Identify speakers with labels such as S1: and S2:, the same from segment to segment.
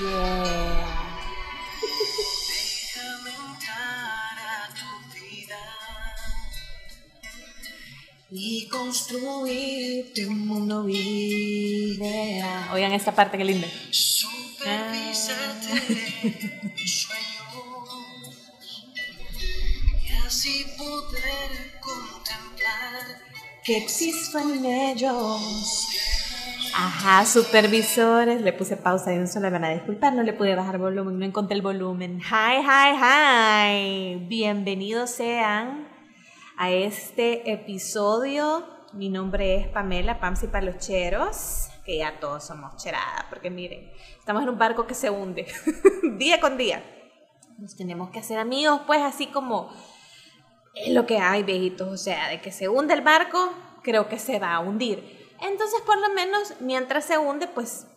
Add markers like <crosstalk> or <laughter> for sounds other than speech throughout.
S1: Yeah. y construirte un mundo ideal. Oigan esta parte que linda. Ah. y así poder contemplar que existan en ellos. Ajá, supervisores, le puse pausa y no se le van a disculpar, no le pude bajar volumen, no encontré el volumen. Hi, hi, hi. Bienvenidos sean a este episodio. Mi nombre es Pamela Pamsi Palocheros, que ya todos somos cheradas, porque miren, estamos en un barco que se hunde <laughs> día con día. Nos tenemos que hacer amigos, pues así como es lo que hay, viejitos. O sea, de que se hunde el barco, creo que se va a hundir. Entonces, por lo menos, mientras se hunde, pues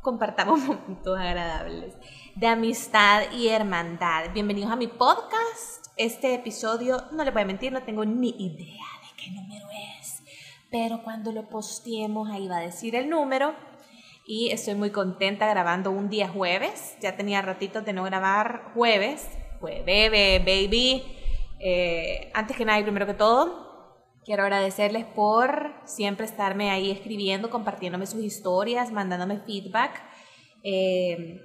S1: compartamos <laughs> momentos agradables de amistad y hermandad. Bienvenidos a mi podcast este episodio, no le voy a mentir, no tengo ni idea de qué número es, pero cuando lo posteemos ahí va a decir el número y estoy muy contenta grabando un día jueves, ya tenía ratitos de no grabar jueves, jueves, baby. Eh, antes que nada y primero que todo, quiero agradecerles por siempre estarme ahí escribiendo, compartiéndome sus historias, mandándome feedback. Eh,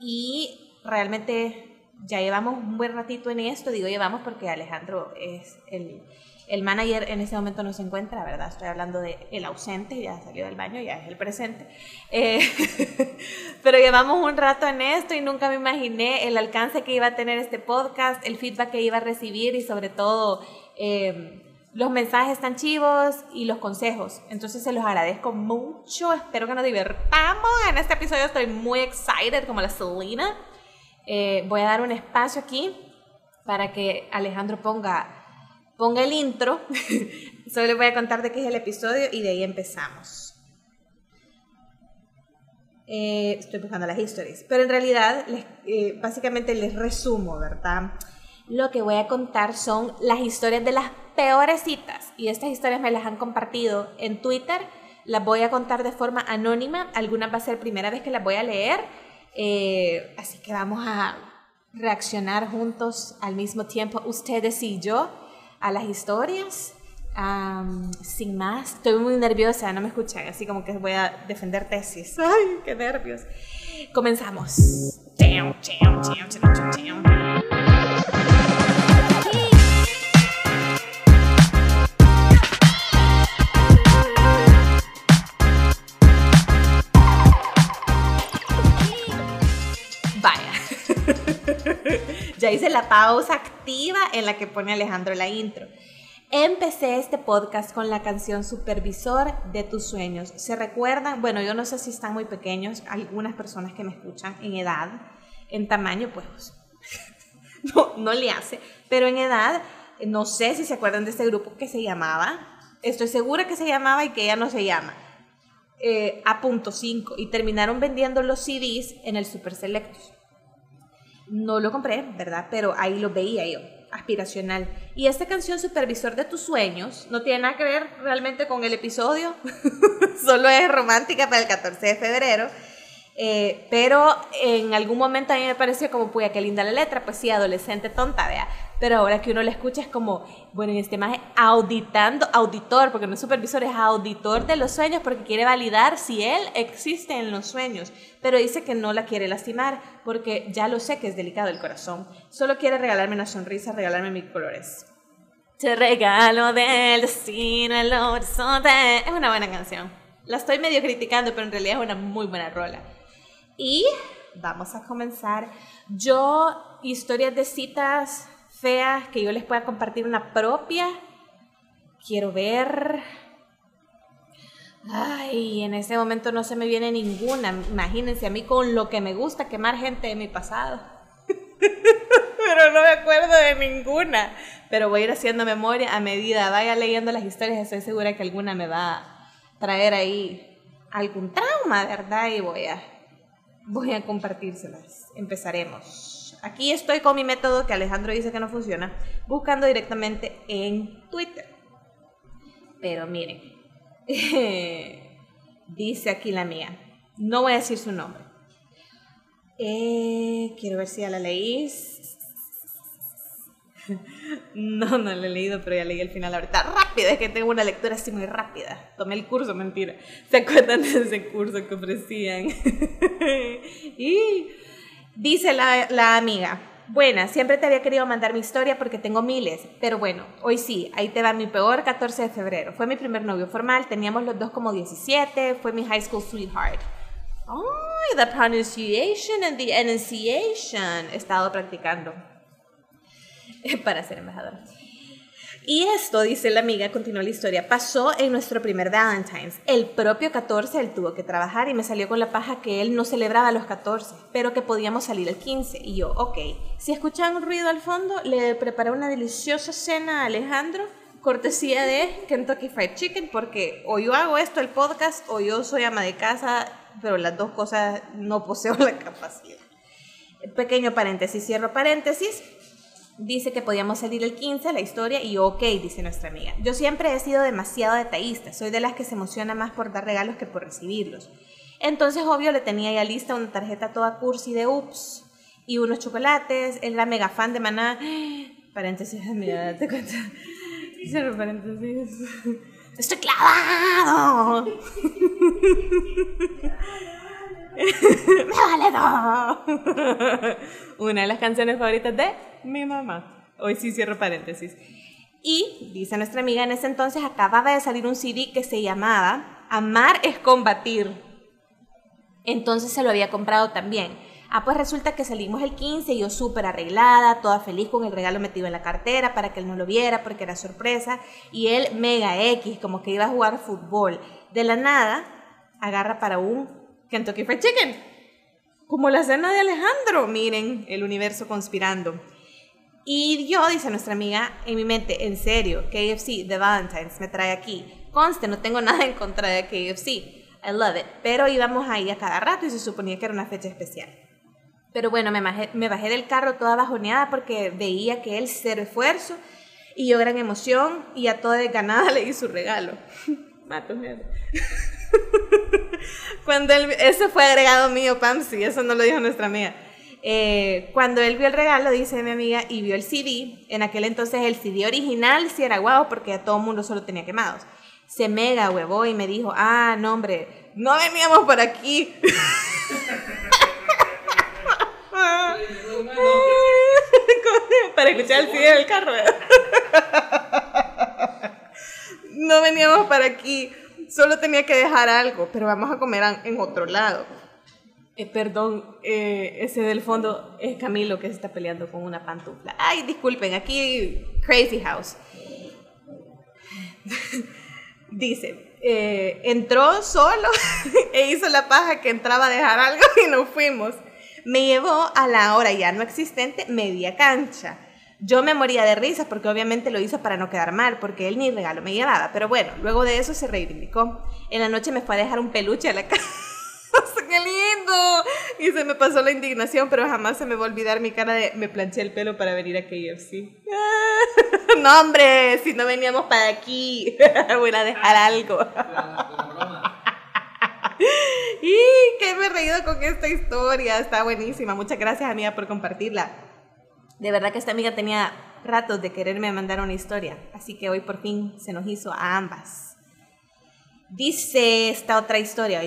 S1: y realmente ya llevamos un buen ratito en esto, digo llevamos porque Alejandro es el, el manager en ese momento no se encuentra, ¿verdad? Estoy hablando de el ausente, ya salió del baño, ya es el presente. Eh, <laughs> pero llevamos un rato en esto y nunca me imaginé el alcance que iba a tener este podcast, el feedback que iba a recibir y sobre todo eh, los mensajes tan chivos y los consejos. Entonces se los agradezco mucho, espero que nos divertamos. En este episodio estoy muy excited como la Selena. Eh, voy a dar un espacio aquí para que Alejandro ponga, ponga el intro. <laughs> Solo les voy a contar de qué es el episodio y de ahí empezamos. Eh, estoy buscando las historias, pero en realidad eh, básicamente les resumo, ¿verdad? Lo que voy a contar son las historias de las peores citas y estas historias me las han compartido en Twitter. Las voy a contar de forma anónima, algunas va a ser primera vez que las voy a leer eh, así que vamos a reaccionar juntos al mismo tiempo, ustedes y yo, a las historias. sin más, estoy muy nerviosa, no me escuchan, así como que voy a defender tesis. <laughs> ¡Ay, qué nervios! Comenzamos. Ya hice la pausa activa en la que pone Alejandro la intro. Empecé este podcast con la canción Supervisor de tus sueños. ¿Se recuerdan? Bueno, yo no sé si están muy pequeños, algunas personas que me escuchan en edad, en tamaño, pues <laughs> no, le hace, pero en edad, no sé si se acuerdan de este grupo que se llamaba, estoy segura que se llamaba y que ya no se llama, eh, A.5 y terminaron vendiendo los CDs en el Super Selectos. No lo compré, ¿verdad? Pero ahí lo veía yo, aspiracional. Y esta canción, Supervisor de tus sueños, no tiene nada que ver realmente con el episodio, <laughs> solo es romántica para el 14 de febrero. Eh, pero en algún momento a mí me pareció como, puya, qué linda la letra, pues sí, adolescente tonta, vea. Pero ahora que uno la escucha es como, bueno, en este más auditando, auditor, porque no es supervisor, es auditor de los sueños, porque quiere validar si él existe en los sueños. Pero dice que no la quiere lastimar, porque ya lo sé que es delicado el corazón. Solo quiere regalarme una sonrisa, regalarme mil colores. Te regalo del destino el horizonte. Es una buena canción. La estoy medio criticando, pero en realidad es una muy buena rola. Y vamos a comenzar. Yo, historias de citas feas que yo les pueda compartir una propia. Quiero ver. Ay, en ese momento no se me viene ninguna. Imagínense a mí con lo que me gusta quemar gente de mi pasado. <laughs> Pero no me acuerdo de ninguna. Pero voy a ir haciendo memoria a medida vaya leyendo las historias. Estoy segura que alguna me va a traer ahí algún trauma, ¿verdad? Y voy a voy a compartírselas. Empezaremos. Aquí estoy con mi método que Alejandro dice que no funciona, buscando directamente en Twitter. Pero miren, <laughs> dice aquí la mía, no voy a decir su nombre. Eh, quiero ver si ya la leí. <laughs> No, no la he leído, pero ya leí el final ahorita. Rápida, es que tengo una lectura así muy rápida. Tomé el curso, mentira. ¿Se acuerdan de ese curso que ofrecían? <laughs> y dice la, la amiga. Buena, siempre te había querido mandar mi historia porque tengo miles, pero bueno, hoy sí, ahí te va mi peor 14 de febrero. Fue mi primer novio formal, teníamos los dos como 17, fue mi high school sweetheart. Ay, the pronunciation and the enunciation. He estado practicando <laughs> para ser embajadora. Y esto, dice la amiga, continúa la historia, pasó en nuestro primer Valentine's. El propio 14 él tuvo que trabajar y me salió con la paja que él no celebraba los 14, pero que podíamos salir el 15. Y yo, ok, si escuchan un ruido al fondo, le preparé una deliciosa cena a Alejandro, cortesía de Kentucky Fried Chicken, porque o yo hago esto, el podcast, o yo soy ama de casa, pero las dos cosas no poseo la <laughs> capacidad. Pequeño paréntesis, cierro paréntesis dice que podíamos salir el 15 la historia y ok, dice nuestra amiga. Yo siempre he sido demasiado detallista, soy de las que se emociona más por dar regalos que por recibirlos. Entonces, obvio, le tenía ya lista una tarjeta toda cursi de Ups y unos chocolates. Él era mega fan de Maná. <gasps> Paréntesis, mira, te cuento. Cierro paréntesis. ¡Estoy clavado! <laughs> <laughs> ¡Me vale todo! Una de las canciones favoritas de mi mamá. Hoy sí cierro paréntesis. Y, dice nuestra amiga, en ese entonces acababa de salir un CD que se llamaba Amar es combatir. Entonces se lo había comprado también. Ah, pues resulta que salimos el 15 y yo súper arreglada, toda feliz con el regalo metido en la cartera para que él no lo viera porque era sorpresa. Y él mega X, como que iba a jugar fútbol. De la nada, agarra para un Kentucky Fried Chicken. Como la cena de Alejandro, miren, el universo conspirando. Y yo, dice nuestra amiga, en mi mente, en serio, KFC de Valentine's me trae aquí. Conste, no tengo <laughs> nada en contra de KFC. I love it. Pero íbamos ahí a cada rato y se suponía que era una fecha especial. Pero bueno, me bajé, me bajé del carro toda bajoneada porque veía que él cero esfuerzo y yo gran emoción y a toda desganada <laughs> le di su regalo. <laughs> Mato miedo. <laughs> Cuando él, ese fue agregado mío, Pamsi, eso no lo dijo nuestra amiga. Eh, cuando él vio el regalo, dice mi amiga, y vio el CD, en aquel entonces el CD original sí era guau porque a todo el mundo solo tenía quemados. Se mega huevó y me dijo, ah, no hombre, no veníamos por aquí. <laughs> <laughs> Para escuchar el CD del carro. No veníamos para aquí, solo tenía que dejar algo, pero vamos a comer en otro lado. Eh, perdón, eh, ese del fondo es Camilo que se está peleando con una pantufla. Ay, disculpen, aquí Crazy House. <laughs> Dice, eh, entró solo <laughs> e hizo la paja que entraba a dejar algo <laughs> y nos fuimos. Me llevó a la hora ya no existente media cancha. Yo me moría de risa porque obviamente lo hizo para no quedar mal, porque él ni regalo me llevaba. Pero bueno, luego de eso se reivindicó. En la noche me fue a dejar un peluche a la <laughs> casa. ¡Qué lindo! Y se me pasó la indignación, pero jamás se me va a olvidar mi cara de me planché el pelo para venir a KFC. <laughs> no, hombre, si no veníamos para aquí, <laughs> voy a dejar algo. y que me he reído con esta historia, está buenísima. Muchas gracias, amiga, por compartirla. De verdad que esta amiga tenía ratos de quererme mandar una historia, así que hoy por fin se nos hizo a ambas. Dice esta otra historia.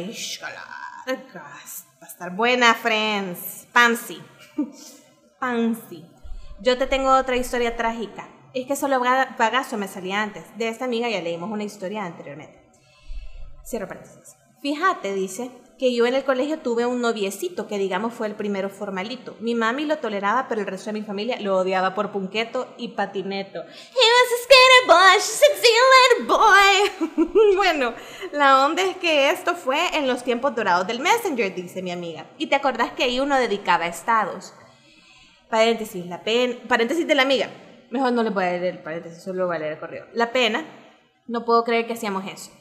S1: Va a estar buena, friends. Pansy. <laughs> Pansy. Yo te tengo otra historia trágica. Es que solo bagazo me salía antes. De esta amiga ya leímos una historia anteriormente. Cierro paréntesis. Fíjate, dice, que yo en el colegio tuve un noviecito que digamos fue el primero formalito. Mi mami lo toleraba, pero el resto de mi familia lo odiaba por punqueto y patineto. He was a skater boy, boy. <laughs> bueno, la onda es que esto fue en los tiempos dorados del Messenger, dice mi amiga. Y te acordás que ahí uno dedicaba estados. Paréntesis, la pena, paréntesis de la amiga. Mejor no le voy a leer el paréntesis, solo voy a leer el correo. La pena, no puedo creer que hacíamos eso.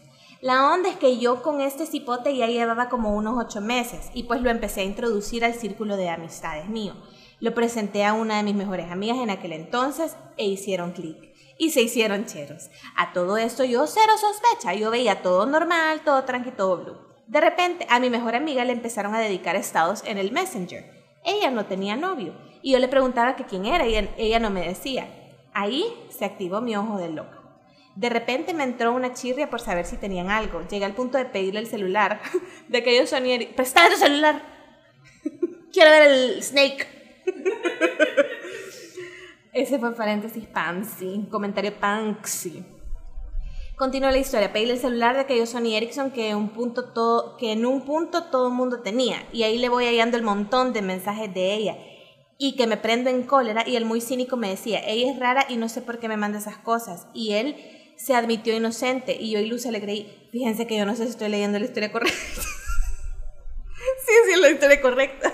S1: La onda es que yo con este cipote ya llevaba como unos ocho meses y pues lo empecé a introducir al círculo de amistades mío. Lo presenté a una de mis mejores amigas en aquel entonces e hicieron clic. Y se hicieron cheros. A todo esto yo cero sospecha. Yo veía todo normal, todo tranqui, todo blue. De repente a mi mejor amiga le empezaron a dedicar estados en el Messenger. Ella no tenía novio. Y yo le preguntaba que quién era y ella no me decía. Ahí se activó mi ojo de loca. De repente me entró una chirria por saber si tenían algo. Llegué al punto de pedirle el celular <laughs> de aquellos sonidos. ¡Presta tu celular! Quiero ver el Snake. <laughs> Ese fue paréntesis Pansy. Comentario Pansy. Continúa la historia. Pedí el celular de aquellos Sony Ericsson que, un punto todo, que en un punto todo el mundo tenía. Y ahí le voy hallando el montón de mensajes de ella. Y que me prendo en cólera. Y el muy cínico me decía, ella es rara y no sé por qué me manda esas cosas. Y él se admitió inocente. Y yo ilusa le creí. Fíjense que yo no sé si estoy leyendo la historia correcta. <laughs> sí, sí, la historia correcta.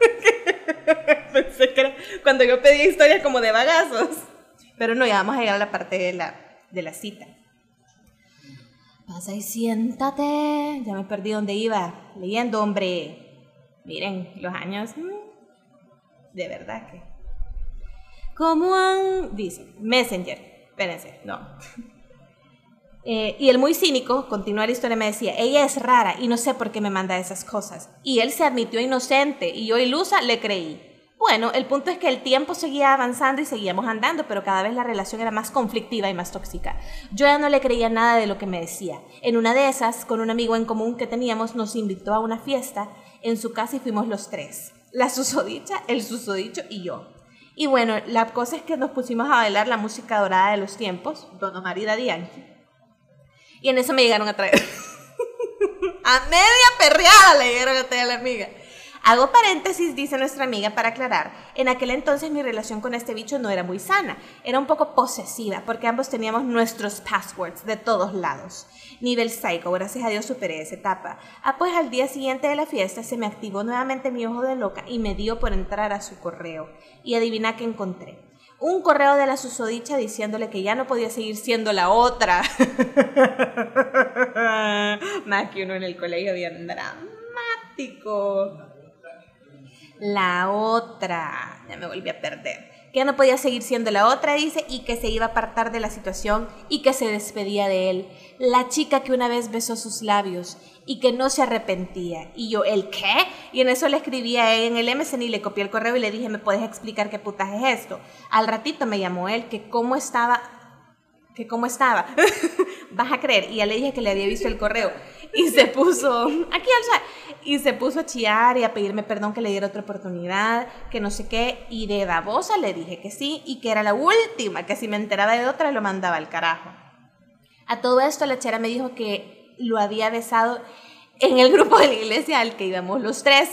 S1: <laughs> Pensé que cuando yo pedí historias como de bagazos. Pero no, ya vamos a llegar a la parte de la, de la cita. Pasa y siéntate. Ya me perdí donde iba. Leyendo, hombre. Miren, los años. Mm, de verdad que. ¿Cómo han. Dice, Messenger. Espérense, no. <laughs> Eh, y el muy cínico, continúa la historia, me decía, ella es rara y no sé por qué me manda esas cosas. Y él se admitió inocente y yo ilusa le creí. Bueno, el punto es que el tiempo seguía avanzando y seguíamos andando, pero cada vez la relación era más conflictiva y más tóxica. Yo ya no le creía nada de lo que me decía. En una de esas, con un amigo en común que teníamos, nos invitó a una fiesta en su casa y fuimos los tres. La susodicha, el susodicho y yo. Y bueno, la cosa es que nos pusimos a bailar la música dorada de los tiempos, Don Omar y Y en eso me llegaron a traer. <laughs> a media perreada le llegaron a traer a la amiga. Hago paréntesis, dice nuestra amiga, para aclarar. En aquel entonces mi relación con este bicho no era muy sana. Era un poco posesiva, porque ambos teníamos nuestros passwords de todos lados. Nivel psycho, gracias a Dios superé esa etapa. Ah, pues al día siguiente de la fiesta se me activó nuevamente mi ojo de loca y me dio por entrar a su correo. Y adivina qué encontré un correo de la susodicha diciéndole que ya no podía seguir siendo la otra. <laughs> Más que uno en el colegio bien dramático. La otra, ya me volví a perder. Que ya no podía seguir siendo la otra, dice, y que se iba a apartar de la situación y que se despedía de él. La chica que una vez besó sus labios y que no se arrepentía. Y yo, ¿el qué? Y en eso le escribí a él en el MSN y le copié el correo y le dije, ¿me puedes explicar qué putas es esto? Al ratito me llamó él que cómo estaba, que cómo estaba. <laughs> Vas a creer. Y ya le dije que le había visto el correo. Y se puso, aquí al y se puso a chillar y a pedirme perdón que le diera otra oportunidad, que no sé qué, y de babosa le dije que sí y que era la última, que si me enteraba de otra lo mandaba al carajo. A todo esto la chera me dijo que lo había besado en el grupo de la iglesia al que íbamos los tres.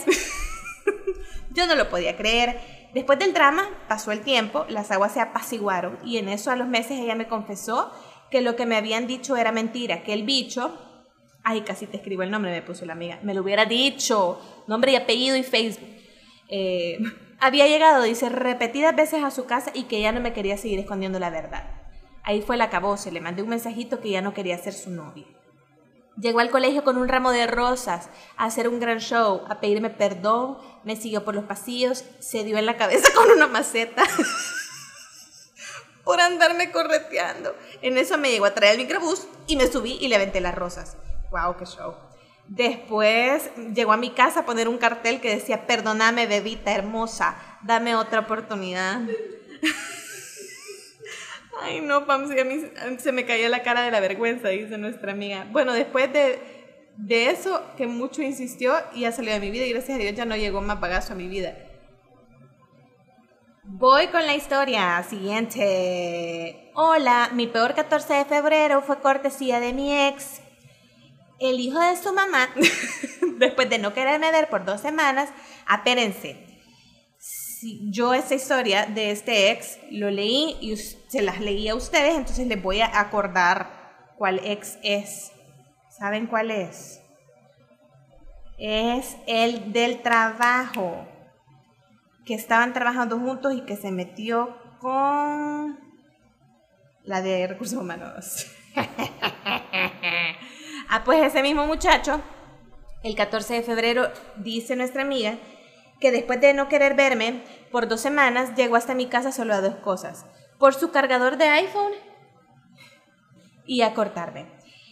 S1: <laughs> Yo no lo podía creer. Después del drama pasó el tiempo, las aguas se apaciguaron y en eso a los meses ella me confesó que lo que me habían dicho era mentira, que el bicho Ay, casi te escribo el nombre, me puso la amiga. Me lo hubiera dicho. Nombre y apellido y Facebook. Eh, <laughs> había llegado, dice, repetidas veces a su casa y que ya no me quería seguir escondiendo la verdad. Ahí fue la se le mandé un mensajito que ya no quería ser su novia. Llegó al colegio con un ramo de rosas, a hacer un gran show, a pedirme perdón, me siguió por los pasillos, se dio en la cabeza <laughs> con una maceta por andarme correteando. En eso me llegó a traer el microbús y me subí y le aventé las rosas wow, qué show. Después llegó a mi casa a poner un cartel que decía, perdóname, bebita hermosa, dame otra oportunidad. <laughs> Ay, no, Pam, a mí se me caía la cara de la vergüenza, dice nuestra amiga. Bueno, después de, de eso, que mucho insistió y ya salió de mi vida y gracias a Dios ya no llegó más bagazo a mi vida. Voy con la historia siguiente. Hola, mi peor 14 de febrero fue cortesía de mi ex el hijo de su mamá, <laughs> después de no quererme ver por dos semanas, apérense. Si yo esa historia de este ex lo leí y se las leí a ustedes, entonces les voy a acordar cuál ex es. ¿Saben cuál es? Es el del trabajo, que estaban trabajando juntos y que se metió con la de recursos humanos. <laughs> Ah, pues ese mismo muchacho, el 14 de febrero, dice nuestra amiga, que después de no querer verme por dos semanas, llegó hasta mi casa solo a dos cosas. Por su cargador de iPhone y a cortarme.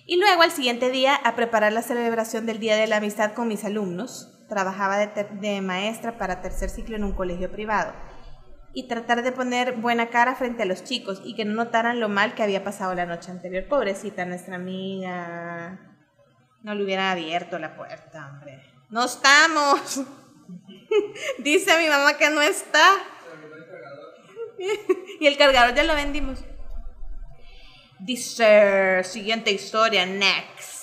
S1: Y luego al siguiente día a preparar la celebración del Día de la Amistad con mis alumnos. trabajaba de, maestra para tercer ciclo en un colegio privado y tratar de poner buena cara frente a los chicos y que no notaran lo mal que había pasado la noche anterior. Pobrecita nuestra amiga. No le hubiera abierto la puerta, hombre. No estamos. <laughs> Dice mi mamá que no está. <laughs> y el cargador ya lo vendimos. Dice, siguiente historia, next.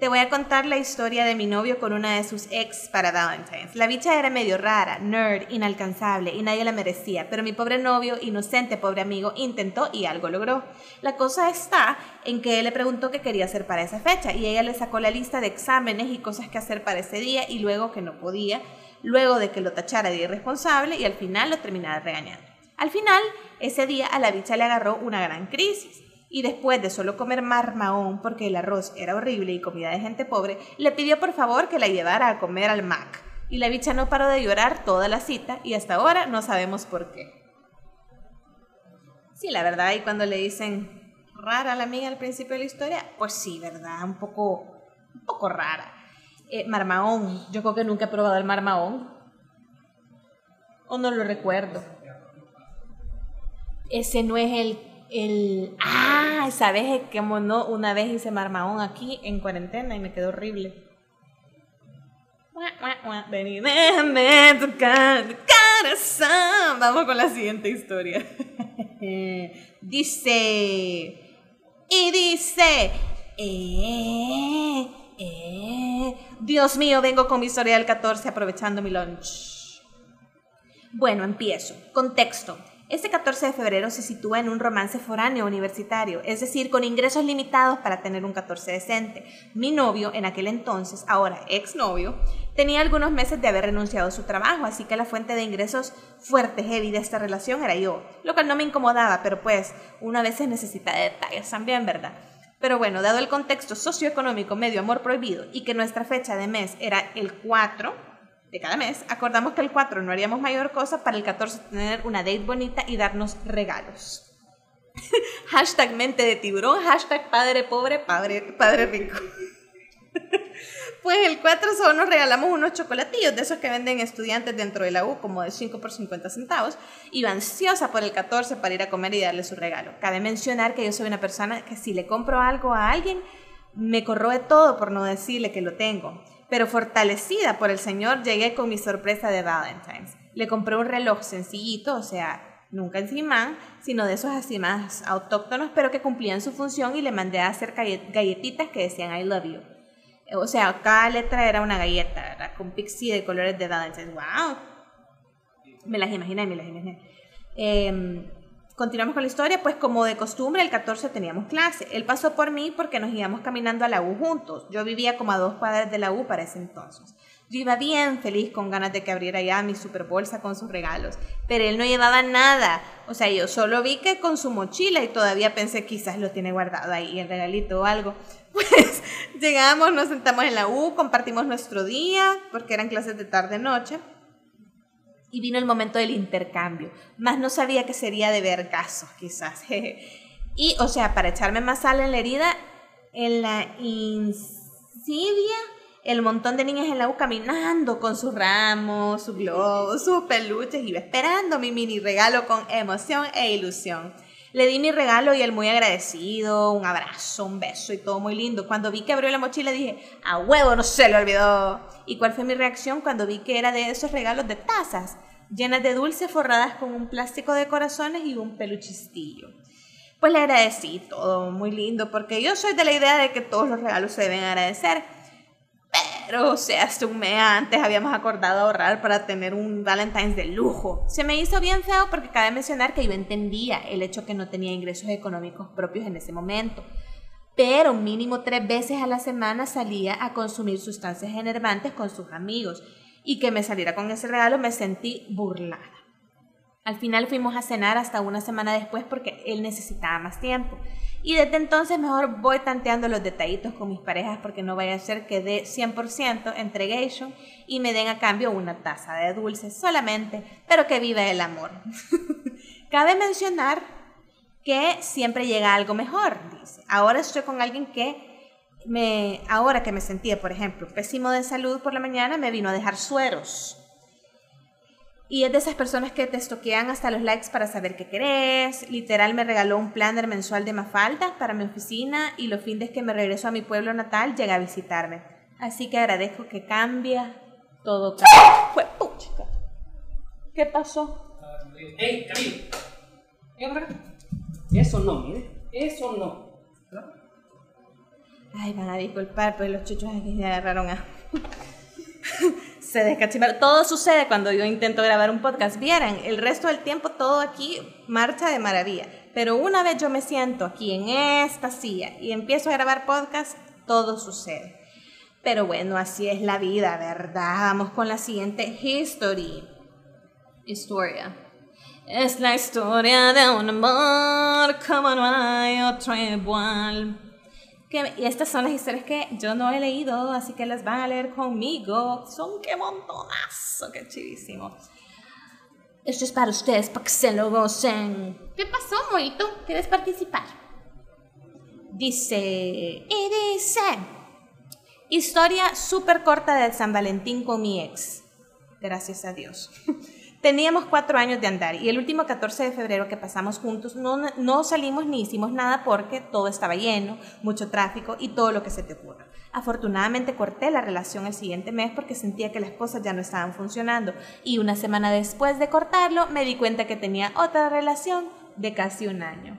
S1: Te voy a contar la historia de mi novio con una de sus ex para Valentine's. La bicha era medio rara, nerd, inalcanzable y nadie la merecía, pero mi pobre novio, inocente pobre amigo, intentó y algo logró. La cosa está en que él le preguntó qué quería hacer para esa fecha y ella le sacó la lista de exámenes y cosas que hacer para ese día y luego que no podía, luego de que lo tachara de irresponsable y al final lo terminara regañando. Al final, ese día a la bicha le agarró una gran crisis y después de solo comer marmaón porque el arroz era horrible y comida de gente pobre, le pidió por favor que la llevara a comer al Mac. Y la bicha no paró de llorar toda la cita y hasta ahora no sabemos por qué. Sí, la verdad, y cuando le dicen rara la amiga al principio de la historia, pues sí, ¿verdad? Un poco, un poco rara. Eh, marmaón, yo creo que nunca he probado el marmaón. O no lo recuerdo. Ese no es el el ah, sabes que no una vez hice marmaón aquí en cuarentena y me quedó horrible. Ven déjame tocar tu corazón. Vamos con la siguiente historia. <laughs> dice y dice eh, eh, Dios mío, vengo con mi historia del 14 aprovechando mi lunch. Bueno, empiezo. Contexto. Este 14 de febrero se sitúa en un romance foráneo universitario, es decir, con ingresos limitados para tener un 14 decente. Mi novio, en aquel entonces, ahora exnovio, tenía algunos meses de haber renunciado a su trabajo, así que la fuente de ingresos fuerte, heavy de esta relación era yo, lo cual no me incomodaba, pero pues uno a veces necesita detalles también, ¿verdad? Pero bueno, dado el contexto socioeconómico medio amor prohibido y que nuestra fecha de mes era el 4, de cada mes, acordamos que el 4 no haríamos mayor cosa, para el 14 tener una date bonita y darnos regalos. <laughs> hashtag mente de tiburón, hashtag padre pobre, padre, rico. Pues el 4 solo nos regalamos unos chocolatillos de esos que venden estudiantes dentro de la U, como de 5 por 50 centavos. Iba ansiosa por el 14 para ir a comer y darle su regalo. Cabe mencionar que yo soy una persona que si le compro algo a alguien, me corroe todo por no decirle que lo tengo pero fortalecida por el Señor, llegué con mi sorpresa de Valentine's. Le compré un reloj sencillito, o sea, nunca encima, sino de esos así más autóctonos, pero que cumplían su función y le mandé a hacer galletitas que decían I love you. O sea, cada letra era una galleta, con pixie de colores de Valentine's. ¡Wow! Me las imaginé, me las imaginé. Eh, Continuamos con la historia, pues como de costumbre el 14 teníamos clase. Él pasó por mí porque nos íbamos caminando a la U juntos. Yo vivía como a dos cuadras de la U para ese entonces. Yo iba bien feliz con ganas de que abriera ya mi super bolsa con sus regalos, pero él no llevaba nada. O sea, yo solo vi que con su mochila y todavía pensé quizás lo tiene guardado ahí, el regalito o algo. <laughs> Pues llegamos, nos sentamos en la U, compartimos nuestro día, porque eran clases de tarde-noche y vino el momento del intercambio. Más no sabía que sería de ver casos, quizás. <laughs> y, o sea, para echarme más sal en la herida, en la insidia, el montón de niñas en la U caminando con sus ramos, sus globos, sus peluches, iba esperando mi mini regalo con emoción e ilusión. Le di mi regalo y él muy agradecido, un abrazo, un beso y todo muy lindo. Cuando vi que abrió la mochila dije, a huevo, no se lo olvidó. ¿Y cuál fue mi reacción cuando vi que era de esos regalos de tazas, llenas de dulces forradas con un plástico de corazones y un peluchistillo? Pues le agradecí todo muy lindo porque yo soy de la idea de que todos los regalos se deben agradecer pero, o sea, hasta un mes antes habíamos acordado ahorrar para tener un Valentine's de lujo. Se me hizo bien feo porque cabe mencionar que yo entendía el hecho que no tenía ingresos económicos propios en ese momento. Pero mínimo tres veces a la semana salía a consumir sustancias enervantes con sus amigos. Y que me saliera con ese regalo me sentí burlada. Al final fuimos a cenar hasta una semana después porque él necesitaba más tiempo. Y desde entonces mejor voy tanteando los detallitos con mis parejas porque no vaya a ser que dé 100% entregation y me den a cambio una taza de dulces solamente, pero que viva el amor. <laughs> Cabe mencionar que siempre llega algo mejor, dice. Ahora estoy con alguien que me, ahora que me sentía, por ejemplo, pésimo de salud por la mañana, me vino a dejar sueros. Y es de esas personas que te estoquean hasta los likes para saber qué querés. Literal me regaló un planner mensual de Mafalda para mi oficina y los fines que me regreso a mi pueblo natal llega a visitarme. Así que agradezco que cambia todo. Fue ¿Qué pasó?
S2: ¡Ey, Camilo! Eso no, mire. Eso no.
S1: Ay, van a disculpar, pues los chuchos aquí se agarraron a... <laughs> se descachimaron. Todo sucede cuando yo intento grabar un podcast. Vieran, el resto del tiempo todo aquí marcha de maravilla. Pero una vez yo me siento aquí en esta silla y empiezo a grabar podcast, todo sucede. Pero bueno, así es la vida, ¿verdad? Vamos con la siguiente history. Historia. Es la historia de un amor como no hay otro igual y estas son las historias que yo no he leído, así que las van a leer conmigo. Son qué montonazo, qué chivísimo. Esto es para ustedes, para que se lo gocen. ¿Qué pasó, Moito? ¿Quieres participar? Dice, y dice, historia súper corta de San Valentín con mi ex. Gracias a Dios. <laughs> Teníamos cuatro años de andar y el último 14 de febrero que pasamos juntos no, no salimos ni hicimos nada porque todo estaba lleno, mucho tráfico y todo lo que se te ocurra. Afortunadamente corté la relación el siguiente mes porque sentía que las cosas ya no estaban funcionando y una semana después de cortarlo me di cuenta que tenía otra relación de casi un año.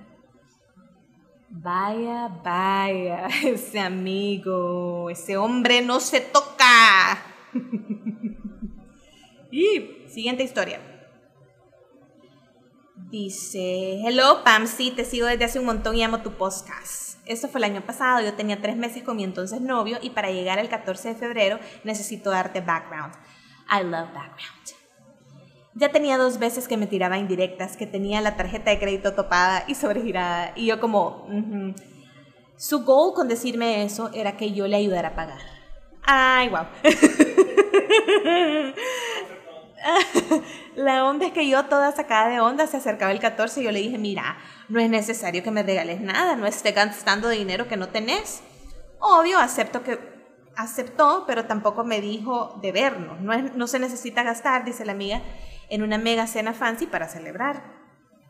S1: Vaya, vaya, <laughs> ese amigo, ese hombre no se toca. <laughs> y Siguiente historia. Dice, hello Pamsi, te sigo desde hace un montón y amo tu podcast. Esto fue el año pasado, yo tenía tres meses con mi entonces novio y para llegar al 14 de febrero necesito darte background. I love background. Ya tenía dos veces que me tiraba indirectas, que tenía la tarjeta de crédito topada y sobregirada y yo como... Su goal con decirme eso era que yo le ayudara a pagar. Ay, wow. <laughs> la onda es que yo toda sacada de onda se acercaba el 14 y yo le dije, mira, no es necesario que me regales nada, no esté gastando dinero que no tenés. Obvio, acepto que aceptó, pero tampoco me dijo de vernos. No, no se necesita gastar, dice la amiga, en una mega cena fancy para celebrar.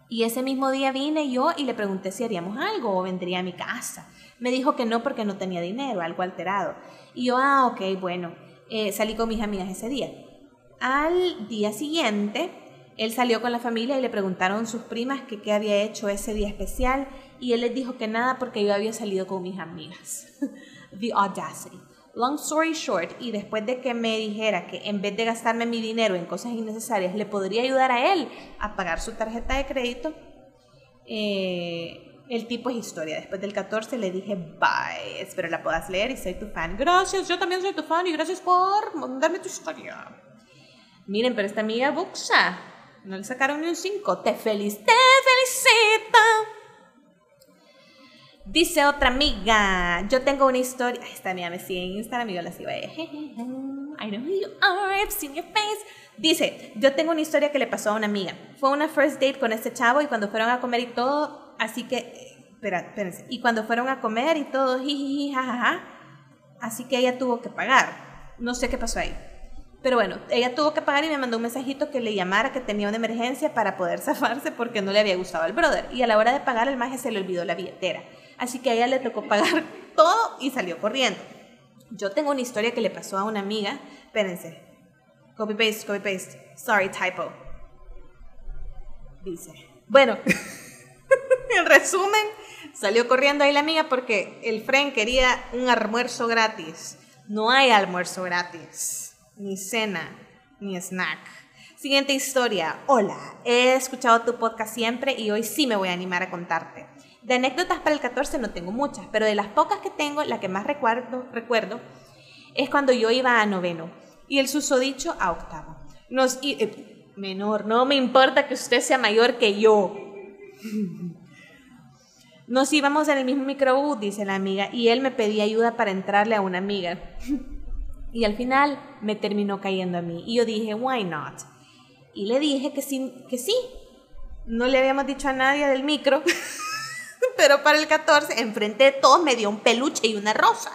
S1: Y ese mismo día vine yo y le pregunté si haríamos algo o vendría a mi casa. Me dijo que no porque no tenía dinero, algo alterado. Y yo, ah, ok, bueno, eh, salí con mis amigas ese día. Al día siguiente, él salió con la familia y le preguntaron sus primas que qué había hecho ese día especial y él les dijo que nada porque yo había salido con mis amigas. <laughs> The audacity. Long story short, y después de que me dijera que en vez de gastarme mi dinero en cosas innecesarias, le podría ayudar a él a pagar su tarjeta de crédito, eh, el tipo es historia. Después del 14 le dije bye, espero la puedas leer y soy tu fan. Gracias, yo también soy tu fan y gracias por mandarme tu historia. Miren, pero esta amiga buxa. No le sacaron ni un 5. Te feliz, te felicito. Dice otra amiga, yo tengo una historia. Esta amiga me sigue en Instagram y yo la sigo ahí. I know who you are, I've seen your face. Dice, yo tengo una historia que le pasó a una amiga. Fue una first date con este chavo y cuando fueron a comer y todo, así que, espera, espérense. Y cuando fueron a comer y todo, jajaja, así que ella tuvo que pagar. No sé qué pasó ahí. Pero bueno, ella tuvo que pagar y me mandó un mensajito que le llamara que tenía una emergencia para poder <laughs> zafarse porque no le había gustado al brother. Y a la hora de pagar, el maje se le olvidó la billetera. Así que a ella le tocó pagar <laughs> todo y salió corriendo. Yo tengo una historia que le pasó a una amiga. Espérense. Copy paste, copy paste. Sorry, typo. Dice. Bueno, <laughs> en resumen, salió corriendo ahí la amiga porque el friend quería un almuerzo gratis. No hay almuerzo gratis ni cena, ni snack. Siguiente historia. Hola, he escuchado tu podcast siempre y hoy sí me voy a animar a contarte. De anécdotas para el 14 no tengo muchas, pero de las pocas que tengo, la que más recuerdo, recuerdo es cuando yo iba a noveno y el susodicho a octavo. Nos, eh, menor, no me importa que usted sea mayor que yo. Nos íbamos en el mismo microbús, dice la amiga, y él me pedía ayuda para entrarle a una amiga. Y al final me terminó cayendo a mí. Y yo dije, why not? Y le dije que sí, que sí. No le habíamos dicho a nadie del micro, <laughs> pero para el 14, enfrente de todos me dio un peluche y una rosa.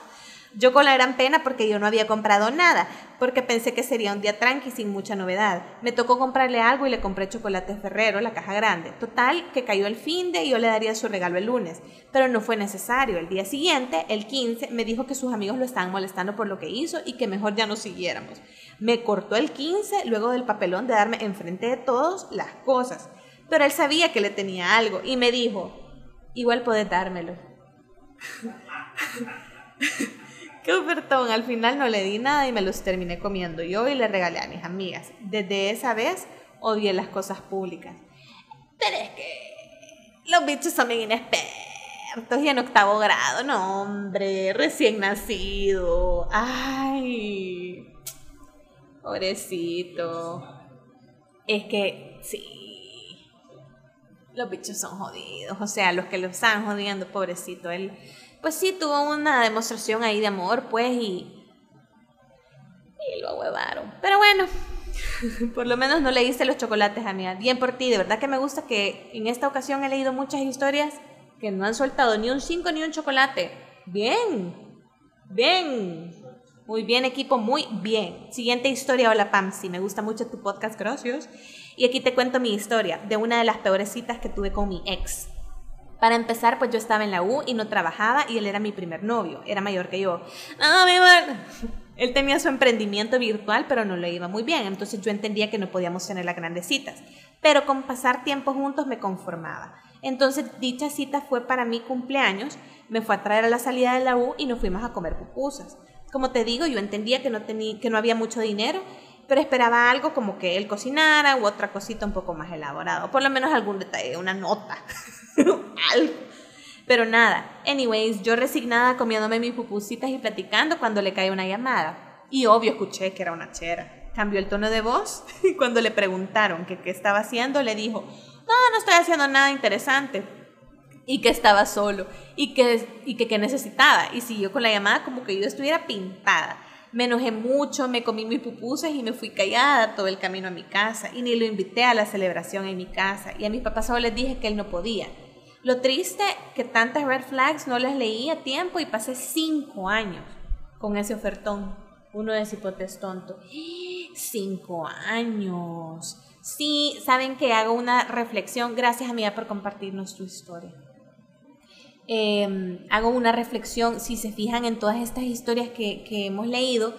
S1: Yo con la gran pena porque yo no había comprado nada, porque pensé que sería un día tranqui sin mucha novedad. Me tocó comprarle algo y le compré chocolate Ferrero, la caja grande. Total, que cayó el fin de y yo le daría su regalo el lunes. Pero no fue necesario. El día siguiente, el 15, me dijo que sus amigos lo estaban molestando por lo que hizo y que mejor ya no siguiéramos. Me cortó el 15 luego del papelón de darme enfrente de todos las cosas. Pero él sabía que le tenía algo y me dijo, igual podés dármelo. <laughs> Qué ofertón, al final no le di nada y me los terminé comiendo yo y le regalé a mis amigas. Desde esa vez odié las cosas públicas. Pero es que los bichos son bien inexpertos y en octavo grado, no hombre, recién nacido. Ay, pobrecito. Es que sí, los bichos son jodidos, o sea, los que lo están jodiendo, pobrecito, él pues sí tuvo una demostración ahí de amor, pues, y, y lo huevaron. Pero bueno, <laughs> por lo menos no le hice los chocolates a mí. Bien por ti, de verdad que me gusta que en esta ocasión he leído muchas historias que no han soltado ni un 5 ni un chocolate. Bien, bien. Muy bien, equipo, muy bien. Siguiente historia, hola Pamsi, me gusta mucho tu podcast, gracias. Y aquí te cuento mi historia de una de las peores citas que tuve con mi ex. Para empezar, pues yo estaba en la U y no trabajaba y él era mi primer novio, era mayor que yo. No, mi amor. <laughs> Él tenía su emprendimiento virtual, pero no le iba muy bien, entonces yo entendía que no podíamos tener las grandes citas. Pero con pasar tiempo juntos me conformaba. Entonces dicha cita fue para mi cumpleaños, me fue a traer a la salida de la U y nos fuimos a comer pupusas. Como te digo, yo entendía que no, tenía, que no había mucho dinero, pero esperaba algo como que él cocinara u otra cosita un poco más elaborado, por lo menos algún detalle, una nota. <laughs> <laughs> Pero nada, anyways, yo resignada comiéndome mis pupusitas y platicando cuando le cae una llamada. Y obvio escuché que era una chera. Cambió el tono de voz <laughs> y cuando le preguntaron que qué estaba haciendo, le dijo, no, no estoy haciendo nada interesante. Y que estaba solo y que, y que, que necesitaba. Y siguió con la llamada como que yo estuviera pintada. Me enojé mucho, me comí mis pupusas y me fui callada todo el camino a mi casa. Y ni lo invité a la celebración en mi casa. Y a mis papás solo les dije que él no podía. Lo triste que tantas red flags no les leí a tiempo y pasé cinco años con ese ofertón. Uno de cipotes tonto. <gasps> Cinco años. Sí, saben que hago una reflexión. Gracias, amiga, por compartirnos tu historia. Em, hago una reflexión. Si se fijan en todas estas historias que, que hemos leído,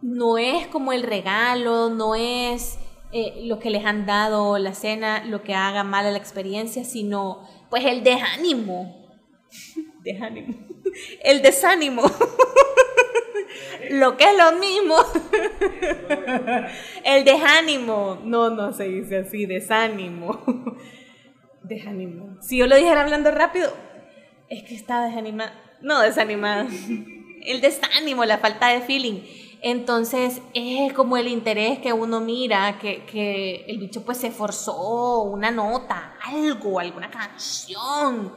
S1: no es como el regalo, no es eh, lo que les han dado la cena, lo que haga mal a la experiencia, sino pues el desánimo. <laughs> desánimo. El desánimo. <laughs> lo que es lo mismo. <laughs> el desánimo. No, no se dice así, desánimo. desánimo. Si yo lo dijera hablando rápido, es que está desanimada. No, desanimada. el desánimo, la falta de feeling. Entonces es como el interés que uno mira, que, que, el bicho pues se esforzó, una nota, algo, alguna canción.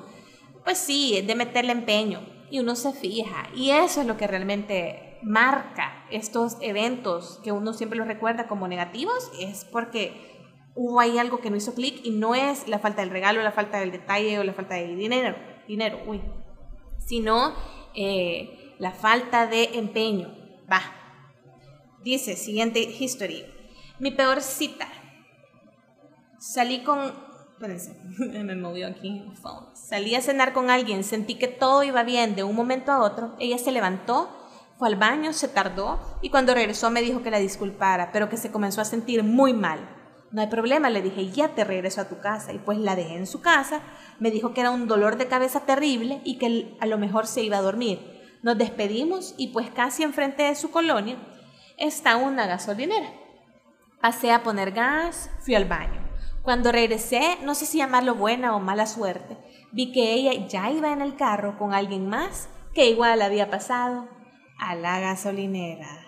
S1: Pues sí, es de meterle empeño y uno se fija. Y eso es lo que realmente marca estos eventos que uno siempre los recuerda como negativos, es porque hubo ahí algo que no hizo clic y no es la falta del regalo, la falta del detalle o la falta de dinero, dinero, uy, sino eh, la falta de empeño. Va, Dice, siguiente history. Mi peor cita. Salí con... Espérense, <laughs> me movió aquí Salí a cenar con alguien, sentí que todo iba bien de un momento a otro. Ella se levantó, fue al baño, se tardó y cuando regresó me dijo que la disculpara, pero que se comenzó a sentir muy mal. No hay problema, le dije, ya te regreso a tu casa. Y pues la dejé en su casa. Me dijo que era un dolor de cabeza terrible y que a lo mejor se iba a dormir. Nos despedimos y pues casi enfrente de su colonia está una gasolinera. Pasé a poner gas, fui al baño. Cuando regresé, no sé si llamarlo buena o mala suerte, vi que ella ya iba en el carro con alguien más que igual había pasado a la gasolinera.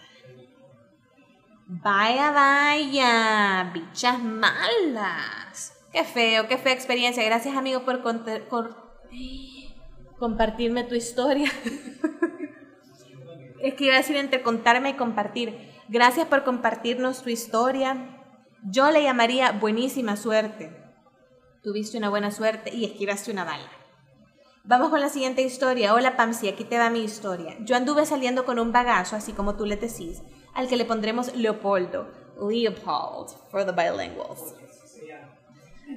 S1: Vaya, vaya, bichas malas. Qué feo, qué fea experiencia. Gracias, amigo, por, por <gasps> compartirme tu historia. <laughs> es que iba a decir entre contarme y compartir. Gracias por compartirnos tu historia. Yo le llamaría buenísima suerte. Tuviste una buena suerte y esquivaste una bala. Vamos con la siguiente historia. Hola Pamsi, aquí te va mi historia. Yo anduve saliendo con un bagazo, así como tú le decís, al que le pondremos Leopoldo. Leopold, for the bilinguals.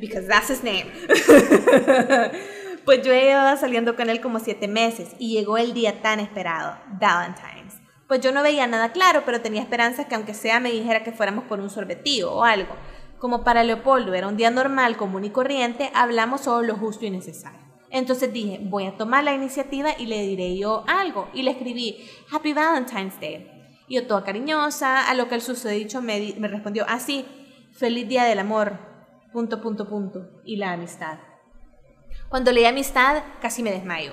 S1: Because that's his name. <laughs> pues yo iba saliendo con él como siete meses y llegó el día tan esperado, Valentine's. Pues yo no veía nada claro, pero tenía esperanza que aunque sea me dijera que fuéramos por un sorbetío o algo. Como para Leopoldo era un día normal, común y corriente, hablamos solo lo justo y necesario. Entonces dije, voy a tomar la iniciativa y le diré yo algo. Y le escribí, Happy Valentine's Day. Y yo toda cariñosa, a lo que el susodicho me, me respondió, así, ah, feliz día del amor, punto, punto, punto, y la amistad. Cuando leí amistad, casi me desmayo.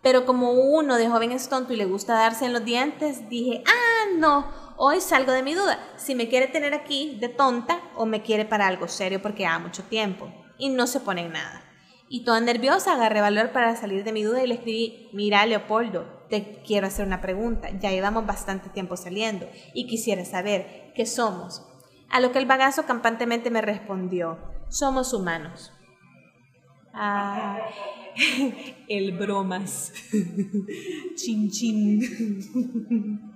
S1: Pero como uno de joven es tonto y le gusta darse en los dientes, dije, ah, no, hoy salgo de mi duda. Si me quiere tener aquí de tonta o me quiere para algo serio porque ha mucho tiempo. Y no se pone en nada. Y toda nerviosa agarré valor para salir de mi duda y le escribí, mira Leopoldo, te quiero hacer una pregunta, ya llevamos bastante tiempo saliendo y quisiera saber qué somos. A lo que el bagazo campantemente me respondió, somos humanos. Ah, <laughs> el bromas. <laughs> Chin chin. <laughs>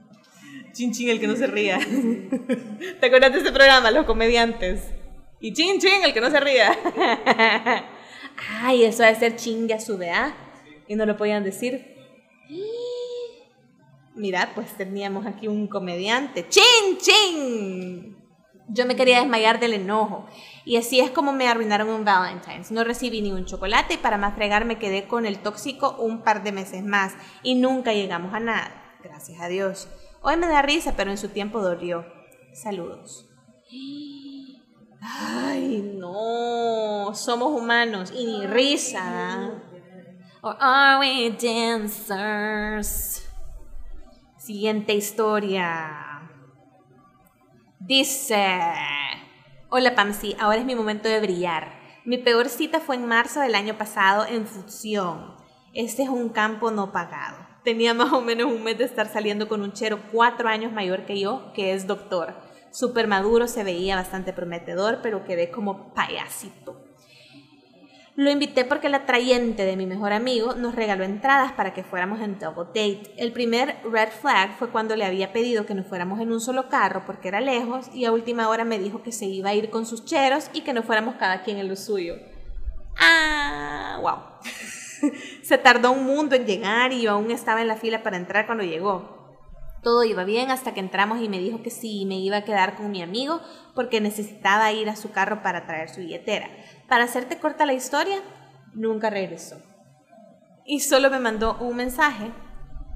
S1: Chin chin el que no se ría. ¿Te acuerdas de ese programa, Los Comediantes? Y chin chin el que no se ría. Ay, eso de ser chingue a su vea. Y no lo podían decir. Mira, pues teníamos aquí un comediante. ¡Chin, chin! Yo me quería desmayar del enojo. Y así es como me arruinaron un Valentine's. No recibí ni un chocolate y para más fregar me quedé con el tóxico un par de meses más. Y nunca llegamos a nada. Gracias a Dios. Hoy me da risa, pero en su tiempo dolió. Saludos. Ay, no, somos humanos y ni risa. Or are we dancers? Siguiente historia. Dice, hola Pamsi, ahora es mi momento de brillar. Mi peor cita fue en marzo del año pasado en Fusión. Este es un campo no pagado. Tenía más o menos un mes de estar saliendo con un chero cuatro años mayor que yo, que es doctor súper maduro, se veía bastante prometedor, pero quedé como payasito. Lo invité porque el atrayente de mi mejor amigo nos regaló entradas para que fuéramos en double date. El primer red flag fue cuando le había pedido que nos fuéramos en un solo carro porque era lejos y a última hora me dijo que se iba a ir con sus cheros y que no fuéramos cada quien en lo suyo. Ah, wow. <laughs> se tardó un mundo en llegar y yo aún estaba en la fila para entrar cuando llegó. Todo iba bien hasta que entramos y me dijo que sí, me iba a quedar con mi amigo porque necesitaba ir a su carro para traer su billetera. Para hacerte corta la historia, nunca regresó. Y solo me mandó un mensaje,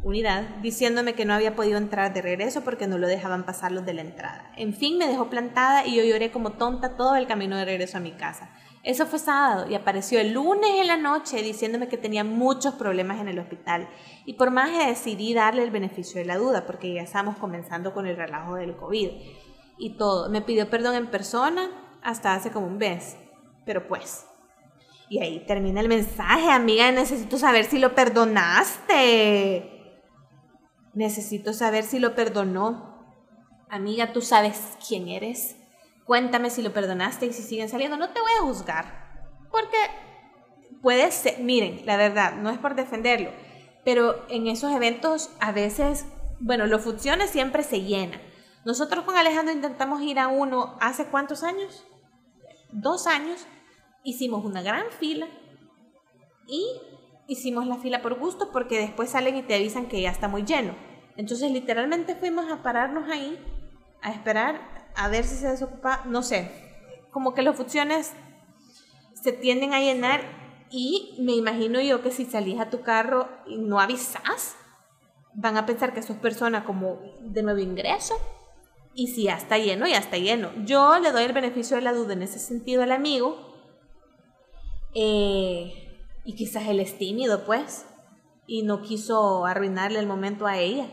S1: unidad, diciéndome que no había podido entrar de regreso porque no lo dejaban pasar los de la entrada. En fin, me dejó plantada y yo lloré como tonta todo el camino de regreso a mi casa. Eso fue sábado y apareció el lunes en la noche diciéndome que tenía muchos problemas en el hospital. Y por más que decidí darle el beneficio de la duda, porque ya estamos comenzando con el relajo del COVID y todo. Me pidió perdón en persona hasta hace como un mes. Pero pues. Y ahí termina el mensaje, amiga. Necesito saber si lo perdonaste. Necesito saber si lo perdonó. Amiga, tú sabes quién eres. Cuéntame si lo perdonaste y si siguen saliendo. No te voy a juzgar. Porque puede ser, miren, la verdad, no es por defenderlo, pero en esos eventos a veces, bueno, los funciones siempre se llenan. Nosotros con Alejandro intentamos ir a uno hace cuántos años? Dos años. Hicimos una gran fila y hicimos la fila por gusto porque después salen y te avisan que ya está muy lleno. Entonces literalmente fuimos a pararnos ahí a esperar a ver si se desocupa, no sé, como que las funciones se tienden a llenar y me imagino yo que si salís a tu carro y no avisas, van a pensar que sos persona como de nuevo ingreso y si ya está lleno, ya está lleno. Yo le doy el beneficio de la duda en ese sentido al amigo eh, y quizás él es tímido pues y no quiso arruinarle el momento a ella.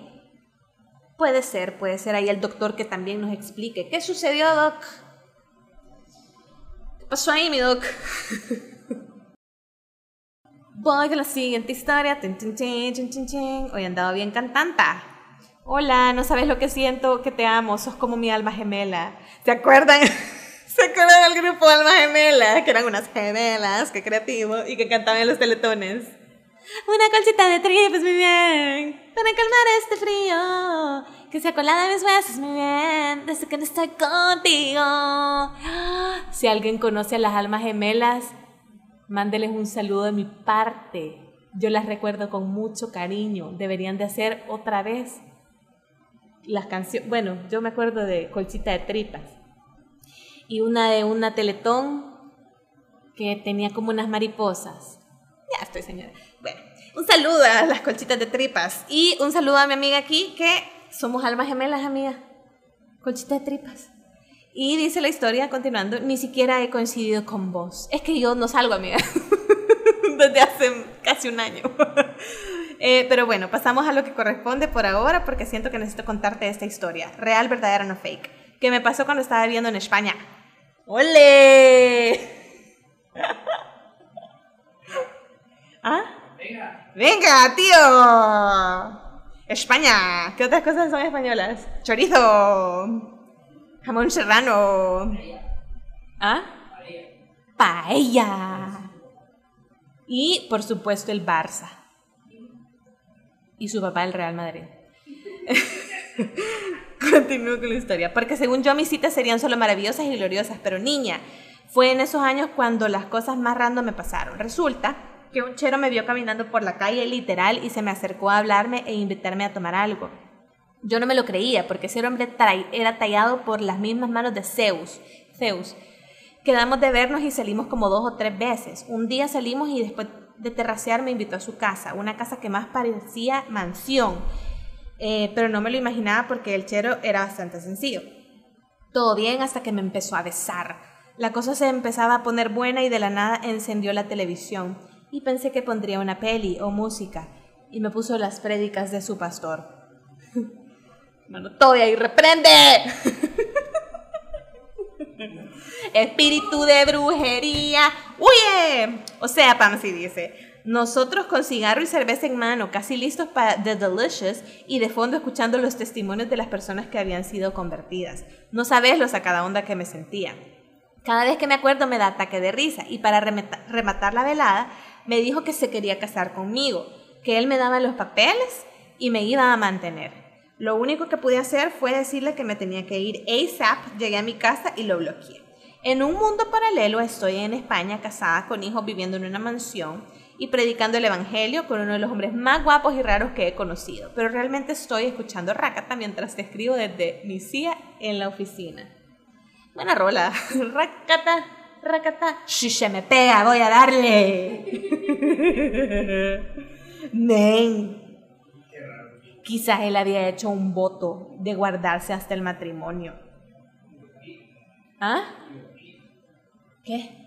S1: Puede ser, puede ser ahí el doctor que también nos explique. ¿Qué sucedió, doc? ¿Qué pasó ahí, mi doc? <laughs> Voy con la siguiente historia. Hoy andaba bien cantanta. Hola, no sabes lo que siento, que te amo, sos como mi alma gemela. ¿Se acuerdan? <laughs> ¿Se acuerdan del grupo Alma Gemela? Que eran unas gemelas, qué creativo, y que cantaban en los teletones. Una colchita de tripas, muy bien. Para calmar este frío. Que se ha colado en mis huesos, muy bien. Desde que no estoy contigo. Si alguien conoce a las almas gemelas, mándeles un saludo de mi parte. Yo las recuerdo con mucho cariño. Deberían de hacer otra vez las canciones. Bueno, yo me acuerdo de Colchita de Tripas. Y una de una teletón que tenía como unas mariposas. Ya estoy, señora. Bueno, un saludo a las colchitas de tripas. Y un saludo a mi amiga aquí, que somos almas gemelas, amiga. Colchita de tripas. Y dice la historia, continuando, ni siquiera he coincidido con vos. Es que yo no salgo, amiga. <laughs> Desde hace casi un año. <laughs> Eh, pero bueno, pasamos a lo que corresponde por ahora porque siento que necesito contarte esta historia. Real, verdadera, no fake. Que me pasó cuando estaba viviendo en España. ¡Ole! <laughs> ¿Ah?
S2: Venga.
S1: Venga, tío. España. ¿Qué otras cosas son españolas? Chorizo. Jamón serrano. ¿Ah? Paella. Y, por supuesto, el Barça. Y su papá, el Real Madrid. <laughs> Continúo con la historia. Porque según yo, mis citas serían solo maravillosas y gloriosas. Pero niña, fue en esos años cuando las cosas más random me pasaron. Resulta que un chero me vio caminando por la calle literal y se me acercó a hablarme e invitarme a tomar algo. Yo no me lo creía porque ese hombre era tallado por las mismas manos de Zeus. Zeus. Quedamos de vernos y salimos como dos o tres veces. Un día salimos y después de terracear me invitó a su casa, una casa que más parecía mansión. Eh, pero no me lo imaginaba porque el chero era bastante sencillo. Todo bien hasta que me empezó a besar. La cosa se empezaba a poner buena y de la nada encendió la televisión y pensé que pondría una peli o música y me puso las prédicas de su pastor. <laughs> Mano, todo ahí reprende. <laughs> Espíritu de brujería, huye. O sea, Pamsi dice, nosotros con cigarro y cerveza en mano, casi listos para The Delicious y de fondo escuchando los testimonios de las personas que habían sido convertidas. No sabes lo sacada onda que me sentía. Cada vez que me acuerdo me da ataque de risa y para rematar la velada me dijo que se quería casar conmigo, que él me daba los papeles y me iba a mantener. Lo único que pude hacer fue decirle que me tenía que ir ASAP, llegué a mi casa y lo bloqueé. En un mundo paralelo estoy en España casada con hijos viviendo en una mansión y predicando el Evangelio con uno de los hombres más guapos y raros que he conocido, pero realmente estoy escuchando Rakata mientras te escribo desde mi silla en la oficina. Buena rola, <laughs> Rakata. Racata. Si se me pega, voy a darle. <laughs> Men. Quizás él había hecho un voto de guardarse hasta el matrimonio. ¿Ah? ¿Qué?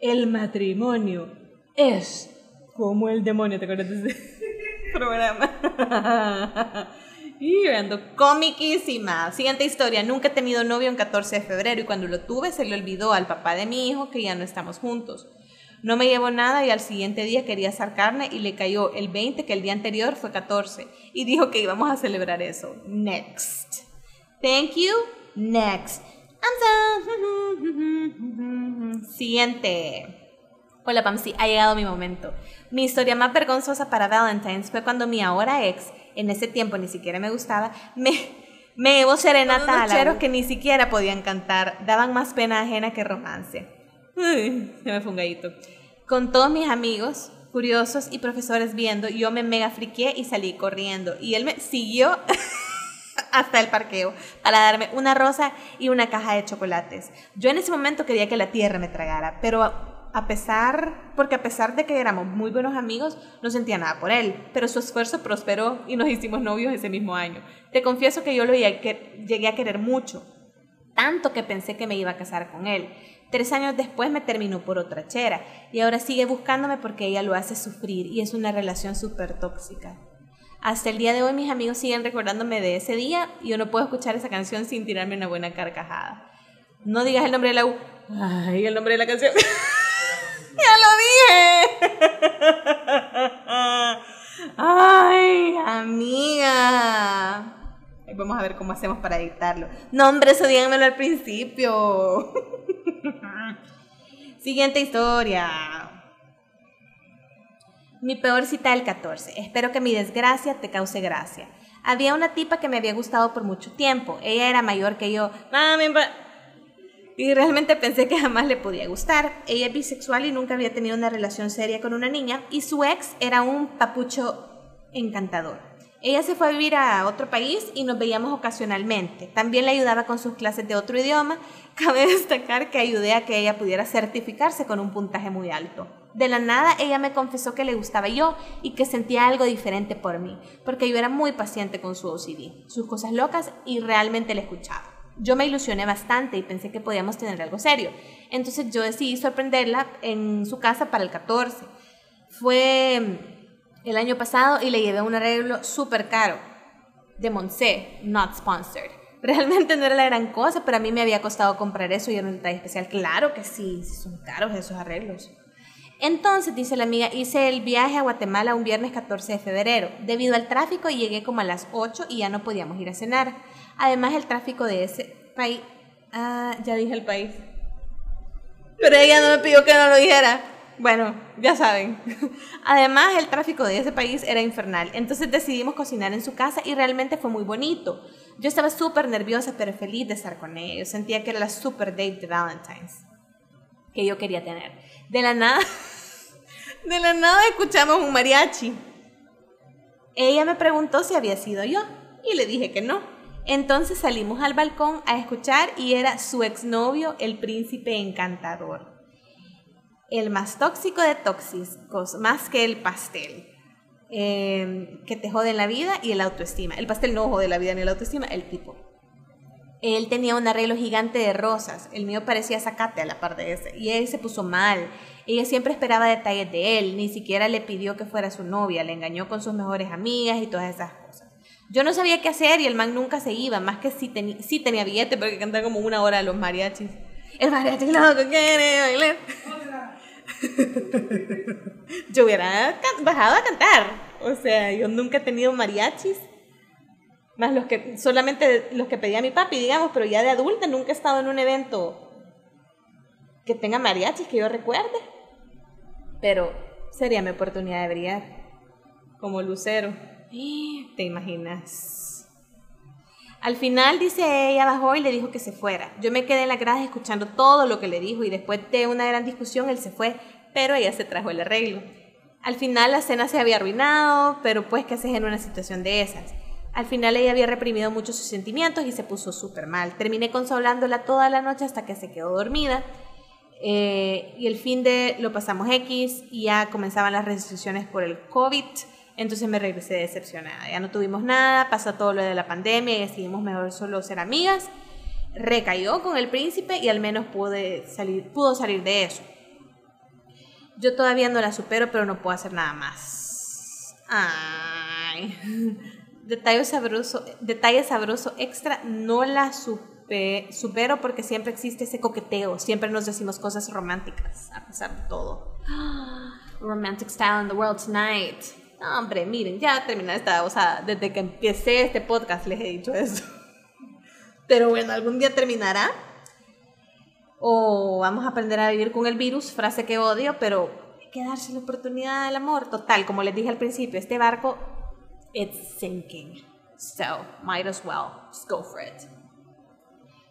S1: El matrimonio es como el demonio, ¿te acuerdas de ese <laughs> programa? <laughs> Y ando comiquísima. Siguiente historia. Nunca he tenido novio en 14 de febrero y cuando lo tuve se le olvidó al papá de mi hijo que ya no estamos juntos. No me llevó nada y al siguiente día quería hacer carne y le cayó el 20 que el día anterior fue 14 y dijo que íbamos a celebrar eso. Next. Thank you. Next. <laughs> Siguiente. Hola Pamsi, ha llegado mi momento. Mi historia más vergonzosa para Valentine's fue cuando mi ahora ex en ese tiempo ni siquiera me gustaba, me, me llevó serenata a cheros que ni siquiera podían cantar, daban más pena ajena que romance. Uy, se me fue un gallito. Con todos mis amigos, curiosos y profesores viendo, yo me mega friqué y salí corriendo. Y él me siguió <laughs> hasta el parqueo para darme una rosa y una caja de chocolates. Yo en ese momento quería que la tierra me tragara, pero a pesar, porque a pesar de que éramos muy buenos amigos, no sentía nada por él, pero su esfuerzo prosperó y nos hicimos novios ese mismo año. Te confieso que yo lo llegué a querer mucho, tanto que pensé que me iba a casar con él. Tres años después me terminó por otra chera y ahora sigue buscándome porque ella lo hace sufrir y es una relación súper tóxica. Hasta el día de hoy mis amigos siguen recordándome de ese día y yo no puedo escuchar esa canción sin tirarme una buena carcajada. No digas el nombre de la U. Ay, el nombre de la canción. <laughs> ¡Ya lo dije! ¡Ay, amiga! Vamos a ver cómo hacemos para editarlo. No, hombre, eso díganmelo al principio. <laughs> Siguiente historia. Mi peor cita del 14. Espero que mi desgracia te cause gracia. Había una tipa que me había gustado por mucho tiempo. Ella era mayor que yo. Mami, y realmente pensé que jamás le podía gustar. Ella es bisexual y nunca había tenido una relación seria con una niña. Y su ex era un papucho encantador. Ella se fue a vivir a otro país y nos veíamos ocasionalmente. También le ayudaba con sus clases de otro idioma. <laughs> Cabe destacar que ayudé a que ella pudiera certificarse con un puntaje muy alto. De la nada ella me confesó que le gustaba yo y que sentía algo diferente por mí, porque yo era muy paciente con su OCD, sus cosas locas y realmente le escuchaba. Yo me ilusioné bastante y pensé que podíamos tener algo serio. Entonces yo decidí sorprenderla en su casa para el 14. Fue el año pasado y le llevé un arreglo súper caro de Monse, not sponsored. <laughs> Realmente no era la gran cosa, pero a mí me había costado comprar eso y era un detalle especial. Claro que sí, son caros esos arreglos. Entonces, dice la amiga, hice el viaje a Guatemala un viernes 14 de febrero. Debido al tráfico llegué como a las 8 y ya no podíamos ir a cenar. Además, el tráfico de ese país... Ah, ya dije el país. Pero ella no me pidió que no lo dijera. Bueno, ya saben. <laughs> Además, el tráfico de ese país era infernal. Entonces decidimos cocinar en su casa y realmente fue muy bonito. Yo estaba súper nerviosa, pero feliz de estar con ella. sentía que era la super date de Valentine's que yo quería tener. De la nada, <laughs> de la nada escuchamos un mariachi. Ella me preguntó si había sido yo y le dije que no. Entonces salimos al balcón a escuchar y era su exnovio, el príncipe encantador el más tóxico de tóxicos, más que el pastel, em, que te jode la vida y el autoestima. El pastel no jode la vida ni la autoestima, el tipo. Él tenía un arreglo gigante de rosas, el mío parecía sacate a la par de ese, y él se puso mal. Ella siempre esperaba detalles de él, ni siquiera le pidió que fuera su novia, le engañó con sus mejores amigas y todas esas cosas. Yo no sabía qué hacer y el man nunca se iba, más que si, tenía billete porque cantaba como una hora a los mariachis. El mariachi loco quiere bailar. <laughs> yo hubiera bajado a cantar. O sea, yo nunca he tenido mariachis. Más los que, solamente los que pedía mi papi, digamos, pero ya de adulta nunca he estado en un evento que tenga mariachis que yo recuerde. Pero sería mi oportunidad de brillar. Como lucero. <gasps> ¿Te imaginas? Al final, dice ella, bajó y le dijo que se fuera. Yo me quedé en la grada escuchando todo lo que le dijo y después de una gran discusión él se fue, pero ella se trajo el arreglo. Al final la cena se había arruinado, pero pues qué haces en una situación de esas. Al final ella había reprimido mucho sus sentimientos y se puso súper mal. Terminé consolándola toda la noche hasta que se quedó dormida. Eh, y el fin de lo pasamos X y ya comenzaban las restricciones por el COVID. Entonces me regresé decepcionada. Ya no tuvimos nada, pasó todo lo de la pandemia y decidimos mejor solo ser amigas. Recayó con el príncipe y al menos pude salir, pudo salir de eso. Yo todavía no la supero, pero no puedo hacer nada más. Ay. <laughs> Detalle sabroso, detalle sabroso extra, no la supero porque siempre existe ese coqueteo, siempre nos decimos cosas románticas, a pesar de todo. <gasps> Romantic style in the world tonight hombre, miren, ya terminé esta, o sea, desde que empecé este podcast les he dicho eso. <laughs> Pero bueno, algún día terminará. O vamos a aprender a vivir con el virus, frase que odio, pero hay que darse la oportunidad del amor. Total, como les dije al principio, este barco, it's sinking. So, might as well, just go for it.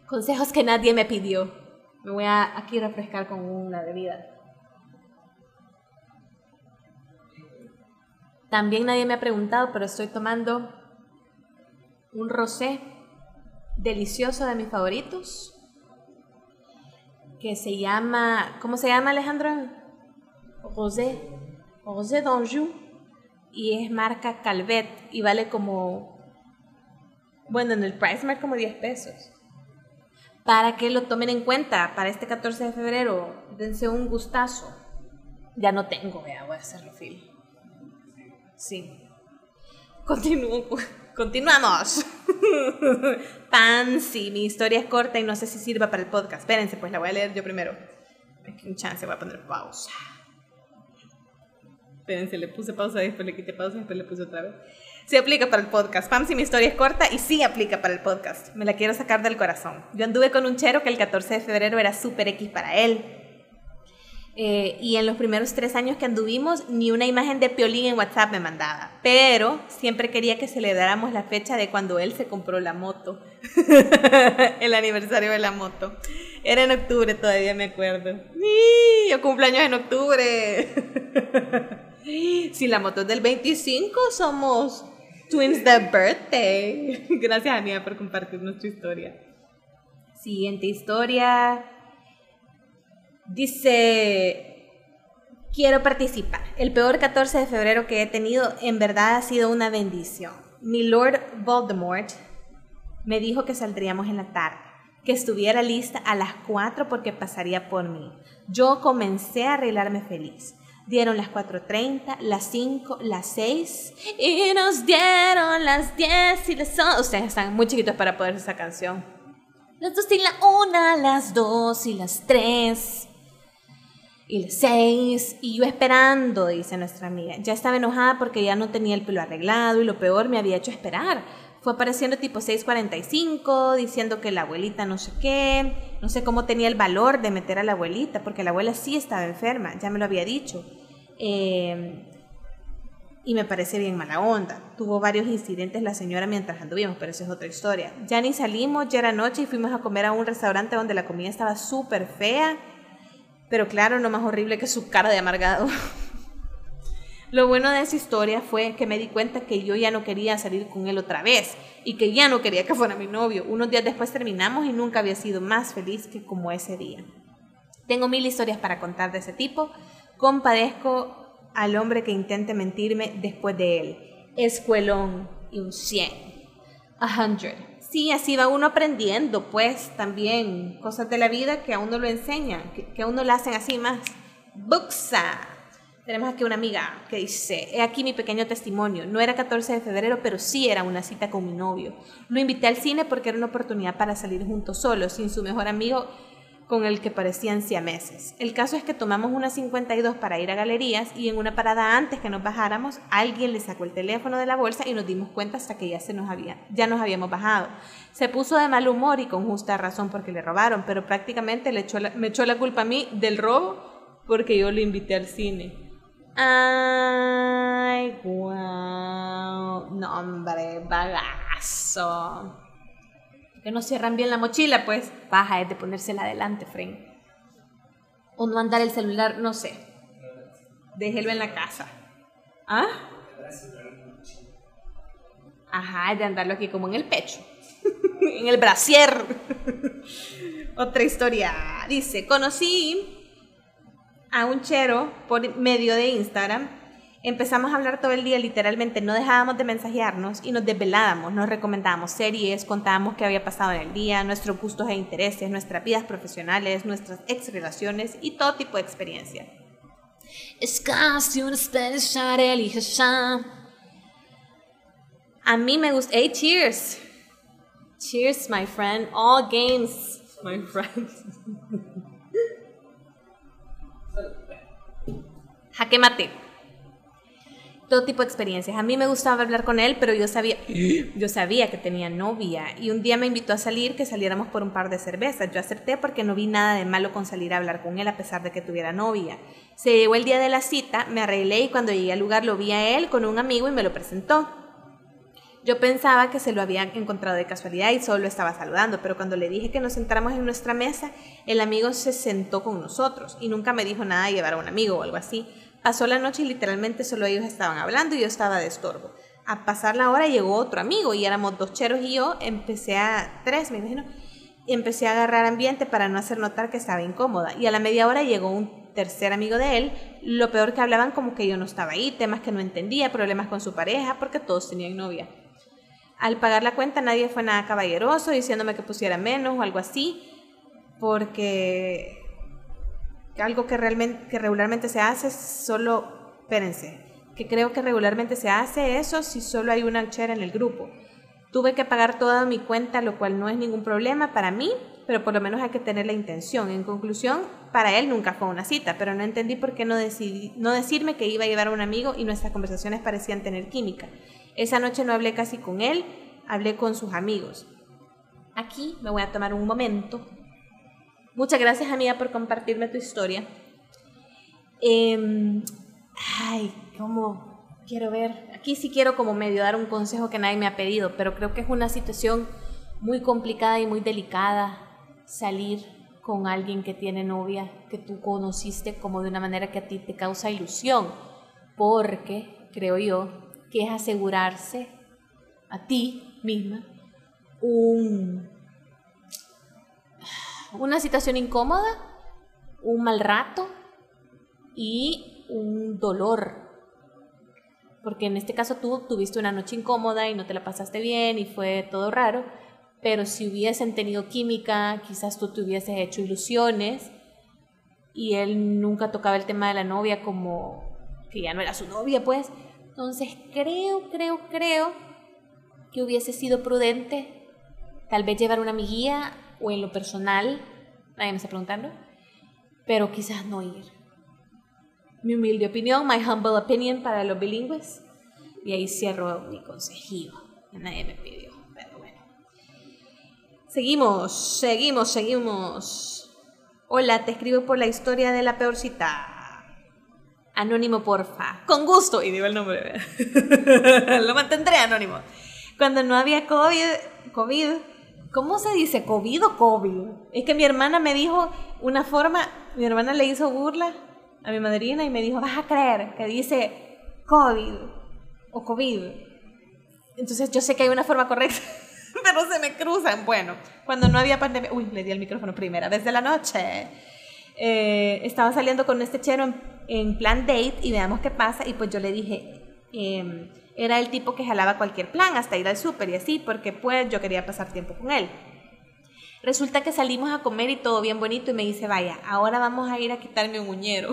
S1: Consejos que nadie me pidió. Me voy a aquí refrescar con una bebida. También nadie me ha preguntado, pero estoy tomando un rosé delicioso de mis favoritos que se llama, ¿cómo se llama Alejandro? Rosé, Rosé d'Anjou y es marca Calvet y vale como, bueno, en el price mark como 10 pesos. Para que lo tomen en cuenta, para este 14 de febrero, dense un gustazo. Ya no tengo, voy a hacerlo fil. Sí. continuamos. <laughs> Pansy, mi historia es corta y no sé si sirva para el podcast. Espérense, pues la voy a leer yo primero. Que un chance, voy a poner pausa. Espérense, le puse pausa, después le quité pausa, después le puse otra vez. Sí aplica para el podcast. Pansy, mi historia es corta y sí aplica para el podcast. Me la quiero sacar del corazón. Yo anduve con un chero que el 14 de febrero era super X para él Eh, y en los primeros tres años que anduvimos, ni una imagen de Piolín en WhatsApp me mandaba. Pero siempre quería que celebráramos la fecha de cuando él se compró la moto. <laughs> el aniversario de la moto. Era en octubre, todavía me acuerdo. Yo cumpleaños en octubre. <laughs> si la moto es del 25, somos twins the birthday. <laughs> Gracias, Ania, por compartir nuestra historia. Siguiente historia. Dice, quiero participar. El peor 14 de febrero que he tenido en verdad ha sido una bendición. Mi Lord Voldemort me dijo que saldríamos en la tarde, que estuviera lista a las 4 porque pasaría por mí. Yo comencé a arreglarme feliz. Dieron las 4.30, las 5, las 6 y nos dieron las 10 y las 11. Ustedes están muy chiquitos para poder esa canción. Las 2 y la 1, las 2 y las 3 y 6 y yo esperando, dice nuestra amiga. Ya estaba enojada porque ya no tenía el pelo arreglado y lo peor me había hecho esperar. Fue apareciendo tipo 6.45 diciendo que la abuelita no sé qué, no sé cómo tenía el valor de meter a la abuelita porque la abuela sí estaba enferma, ya me lo había dicho. Eh, y me parece bien mala onda. Tuvo varios incidentes la señora mientras anduvimos, pero esa es otra historia. Ya ni salimos, ya era noche y fuimos a comer a un restaurante donde la comida estaba súper fea pero claro, no más horrible que su cara de amargado. <laughs> Lo bueno de esa historia fue que me di cuenta que yo ya no quería salir con él otra vez y que ya no quería que fuera mi novio. Unos días después terminamos y nunca había sido más feliz que como ese día. Tengo mil historias para contar de ese tipo. Compadezco al hombre que intente mentirme después de él. Escuelón y un 100. A hundred. Sí, así va uno aprendiendo, pues también cosas de la vida que a uno lo enseñan, que, a uno lo hacen así más. Buxa. Tenemos aquí una amiga que dice, he aquí mi pequeño testimonio, no era 14 de febrero, pero sí era una cita con mi novio. Lo invité al cine porque era una oportunidad para salir juntos solos, sin su mejor amigo con el que parecían siameses. El caso es que tomamos una 52 para ir a galerías y en una parada antes que nos bajáramos, alguien le sacó el teléfono de la bolsa y nos dimos cuenta hasta que ya, se nos había, ya nos habíamos bajado. Se puso de mal humor y con justa razón porque le robaron, pero prácticamente le echó me echó la culpa a mí del robo porque yo lo invité al cine. Ay, wow. No, bagazo que no cierran bien la mochila, pues baja es de ponérsela adelante, Fren. O no andar el celular, no sé. Déjelo en la casa. ¿Ah? Ajá, de andarlo aquí como en el pecho. <laughs> en el brasier. <laughs> Otra historia. Dice, conocí a un chero por medio de Instagram Empezamos a hablar todo el día, literalmente no dejábamos de mensajearnos y nos desvelábamos, nos recomendábamos series, contábamos qué había pasado en el día, nuestros gustos e intereses, nuestras vidas profesionales, nuestras ex relaciones y todo tipo de experiencia. Es casi una A mí me gusta. Hey, cheers! Cheers, my friend. All games, my friend. <laughs> Jaque mate todo tipo de experiencias. A mí me gustaba hablar con él, pero yo sabía, yo sabía que tenía novia. Y un día me invitó a salir, que saliéramos por un par de cervezas. Yo acepté porque no vi nada de malo con salir a hablar con él a pesar de que tuviera novia. Se llegó el día de la cita, me arreglé y cuando llegué al lugar lo vi a él con un amigo y me lo presentó. Yo pensaba que se lo habían encontrado de casualidad y solo lo estaba saludando, pero cuando le dije que nos sentáramos en nuestra mesa, el amigo se sentó con nosotros y nunca me dijo nada de llevar a un amigo o algo así. Pasó la noche y literalmente solo ellos estaban hablando y yo estaba de estorbo. A pasar la hora llegó otro amigo y éramos dos cheros y yo empecé a, tres me imagino, empecé a agarrar ambiente para no hacer notar que estaba incómoda. Y a la media hora llegó un tercer amigo de él, lo peor que hablaban como que yo no estaba ahí, temas que no entendía, problemas con su pareja, porque todos tenían novia. Al pagar la cuenta nadie fue nada caballeroso diciéndome que pusiera menos o algo así, porque algo que, realmente, que regularmente se hace, solo, espérense, que creo que regularmente se hace eso si solo hay una chera en el grupo. Tuve que pagar toda mi cuenta, lo cual no es ningún problema para mí, pero por lo menos hay que tener la intención. En conclusión, para él nunca fue una cita, pero no entendí por qué no, decidí, no decirme que iba a llevar a un amigo y nuestras conversaciones parecían tener química. Esa noche no hablé casi con él, hablé con sus amigos. Aquí me voy a tomar un momento Muchas gracias amiga por compartirme tu historia. Em, ay, ¿cómo quiero ver? Aquí sí quiero como medio dar un consejo que nadie me ha pedido, pero creo que es una situación muy complicada y muy delicada salir con alguien que tiene novia que tú conociste como de una manera que a ti te causa ilusión, porque creo yo que es asegurarse a ti misma un, una situación incómoda, un mal rato y un dolor. Porque en este caso tú tuviste una noche incómoda y no te la pasaste bien y fue todo raro, pero si hubiesen tenido química, quizás tú te hubieses hecho ilusiones y él nunca tocaba el tema de la novia como que ya no era su novia, pues. Entonces creo, creo, creo que hubiese sido prudente tal vez llevar una amiguía o en lo personal, nadie me está preguntando, pero quizás no ir. Mi humilde opinión, my humble opinion para los bilingües. Y ahí cierro mi consejillo. Nadie me pidió, pero bueno. Seguimos, seguimos, seguimos. Hola, te escribo por la historia de la peor cita. Anónimo, porfa. Con gusto. Y digo el nombre. <laughs> Lo mantendré anónimo. Cuando no había COVID, COVID, ¿cómo se dice? ¿COVID o COVID? Es que mi hermana me dijo una forma, mi hermana le hizo burla a mi madrina y me dijo, vas a creer que dice COVID o COVID. Entonces yo sé que hay una forma correcta, <laughs> pero se me cruzan. Bueno, cuando no había pandemia, uy, le di el micrófono primera vez de la noche. Eh, estaba saliendo con este chero en, plan date y veamos qué pasa. Y pues yo le dije, em, era el tipo que jalaba cualquier plan, hasta ir al súper y así, porque pues yo quería pasar tiempo con él. Resulta que salimos a comer y todo bien bonito y me dice, vaya, ahora vamos a ir a quitarme un uñero.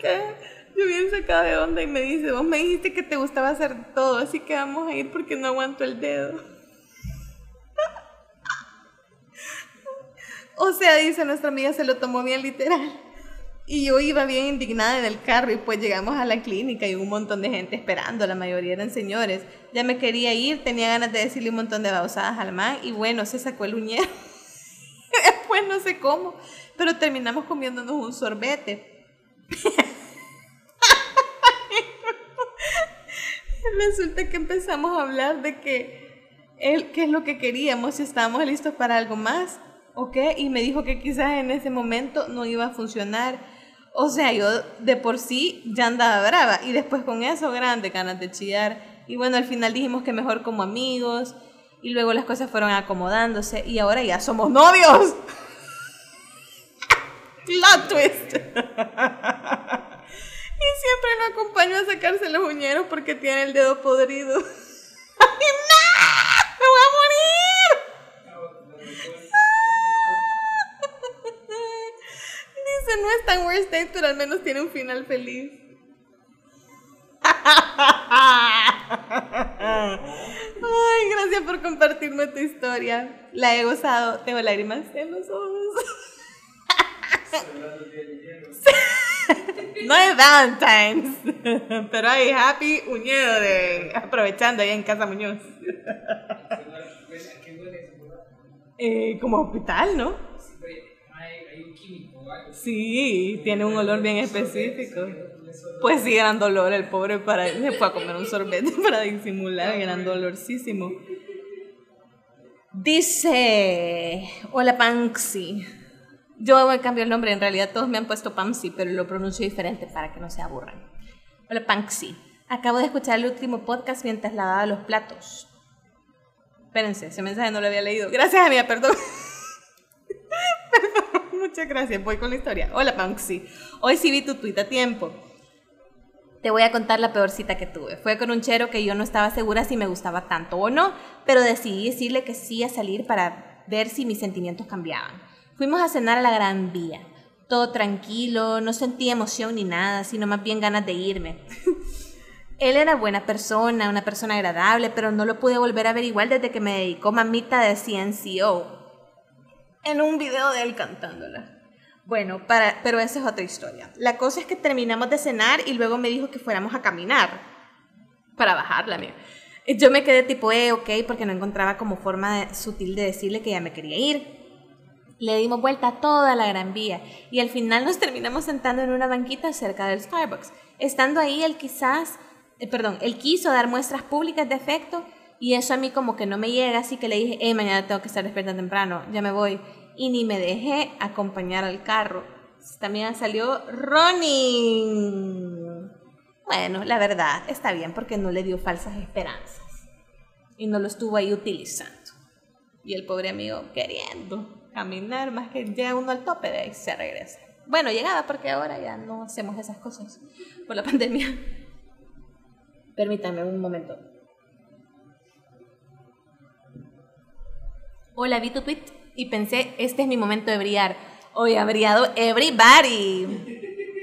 S1: ¿qué? Yo bien sacada de onda y me dice, vos me dijiste que te gustaba hacer todo, así que vamos a ir porque no aguanto el dedo. O sea, dice nuestra amiga, se lo tomó bien literal. Y yo iba bien indignada en el carro y pues llegamos a la clínica y un montón de gente esperando, la mayoría eran señores. Ya me quería ir, tenía ganas de decirle un montón de babosadas al man y bueno, se sacó el uñero. <laughs> Después no sé cómo, pero terminamos comiéndonos un sorbete. <laughs> Resulta que empezamos a hablar de que qué es lo que queríamos, si estábamos listos para algo más o qué, y me dijo que quizás en ese momento no iba a funcionar o sea, yo de por sí ya andaba brava y después con eso grande ganas de chillar. Y bueno, al final dijimos que mejor como amigos y luego las cosas fueron acomodándose y ahora ya somos novios. La twist. y siempre lo acompaño a sacarse los uñeros porque tiene el dedo podrido. ¡Ay, no! ¡Me voy a morir! No es tan worst date, pero al menos tiene un final feliz. Ay, gracias por compartirme tu historia. La he gozado. Tengo lágrimas en los ojos. no es Valentine's, pero hay Happy Uñedo de aprovechando ahí en Casa Muñoz. Eh, como hospital, ¿no? Sí, tiene un olor bien específico. Pues sí, gran dolor el pobre para se fue a comer un sorbete <laughs> para disimular, gran dolorcísimo. Dice, hola Panxi. Yo me cambio el nombre, en realidad todos me han puesto Pamsi, pero lo pronuncio diferente para que no se aburran. Hola Panxi. Acabo de escuchar el último podcast mientras lavaba los platos. Espérense, ese mensaje no lo había leído. Gracias, amiga, perdón. <laughs> Muchas gracias. Voy con la historia. Hola, Panxi. Hoy sí vi tu tweet a tiempo. Te voy a contar la peor cita que tuve. Fue con un chero que yo no estaba segura si me gustaba tanto o no, pero decidí decirle que sí a salir para ver si mis sentimientos cambiaban. Fuimos a cenar a la Gran Vía. Todo tranquilo, no sentí emoción ni nada, sino más bien ganas de irme. <laughs> Él era buena persona, una persona agradable, pero no lo pude volver a ver igual desde que me dedicó mamita de CNCO en un video de él cantándola. Bueno, pero esa es otra historia. La cosa es que terminamos de cenar y luego me dijo que fuéramos a caminar para bajarla, mía. Yo me quedé tipo, eh, ok, porque no encontraba como forma sutil de decirle que ya me quería ir. Le dimos vuelta a toda la gran vía y al final nos terminamos sentando en una banquita cerca del Starbucks. Estando ahí, él quizás, eh, perdón, él quiso dar muestras públicas de afecto y eso a mí como que no me llega, así que le dije, hey, mañana tengo que estar despierta temprano, ya me voy. Y ni me dejé acompañar al carro. También salió running. Bueno, la verdad, está bien porque no le dio falsas esperanzas. Y no lo estuvo ahí utilizando. Y el pobre amigo queriendo caminar más que llega uno al tope de ahí se regresa. Bueno, llegaba porque ahora ya no hacemos esas cosas por la <laughs> pandemia. Permítame un momento. Hola, vi tu tweet y pensé, este es mi momento de brillar. Hoy ha brillado everybody.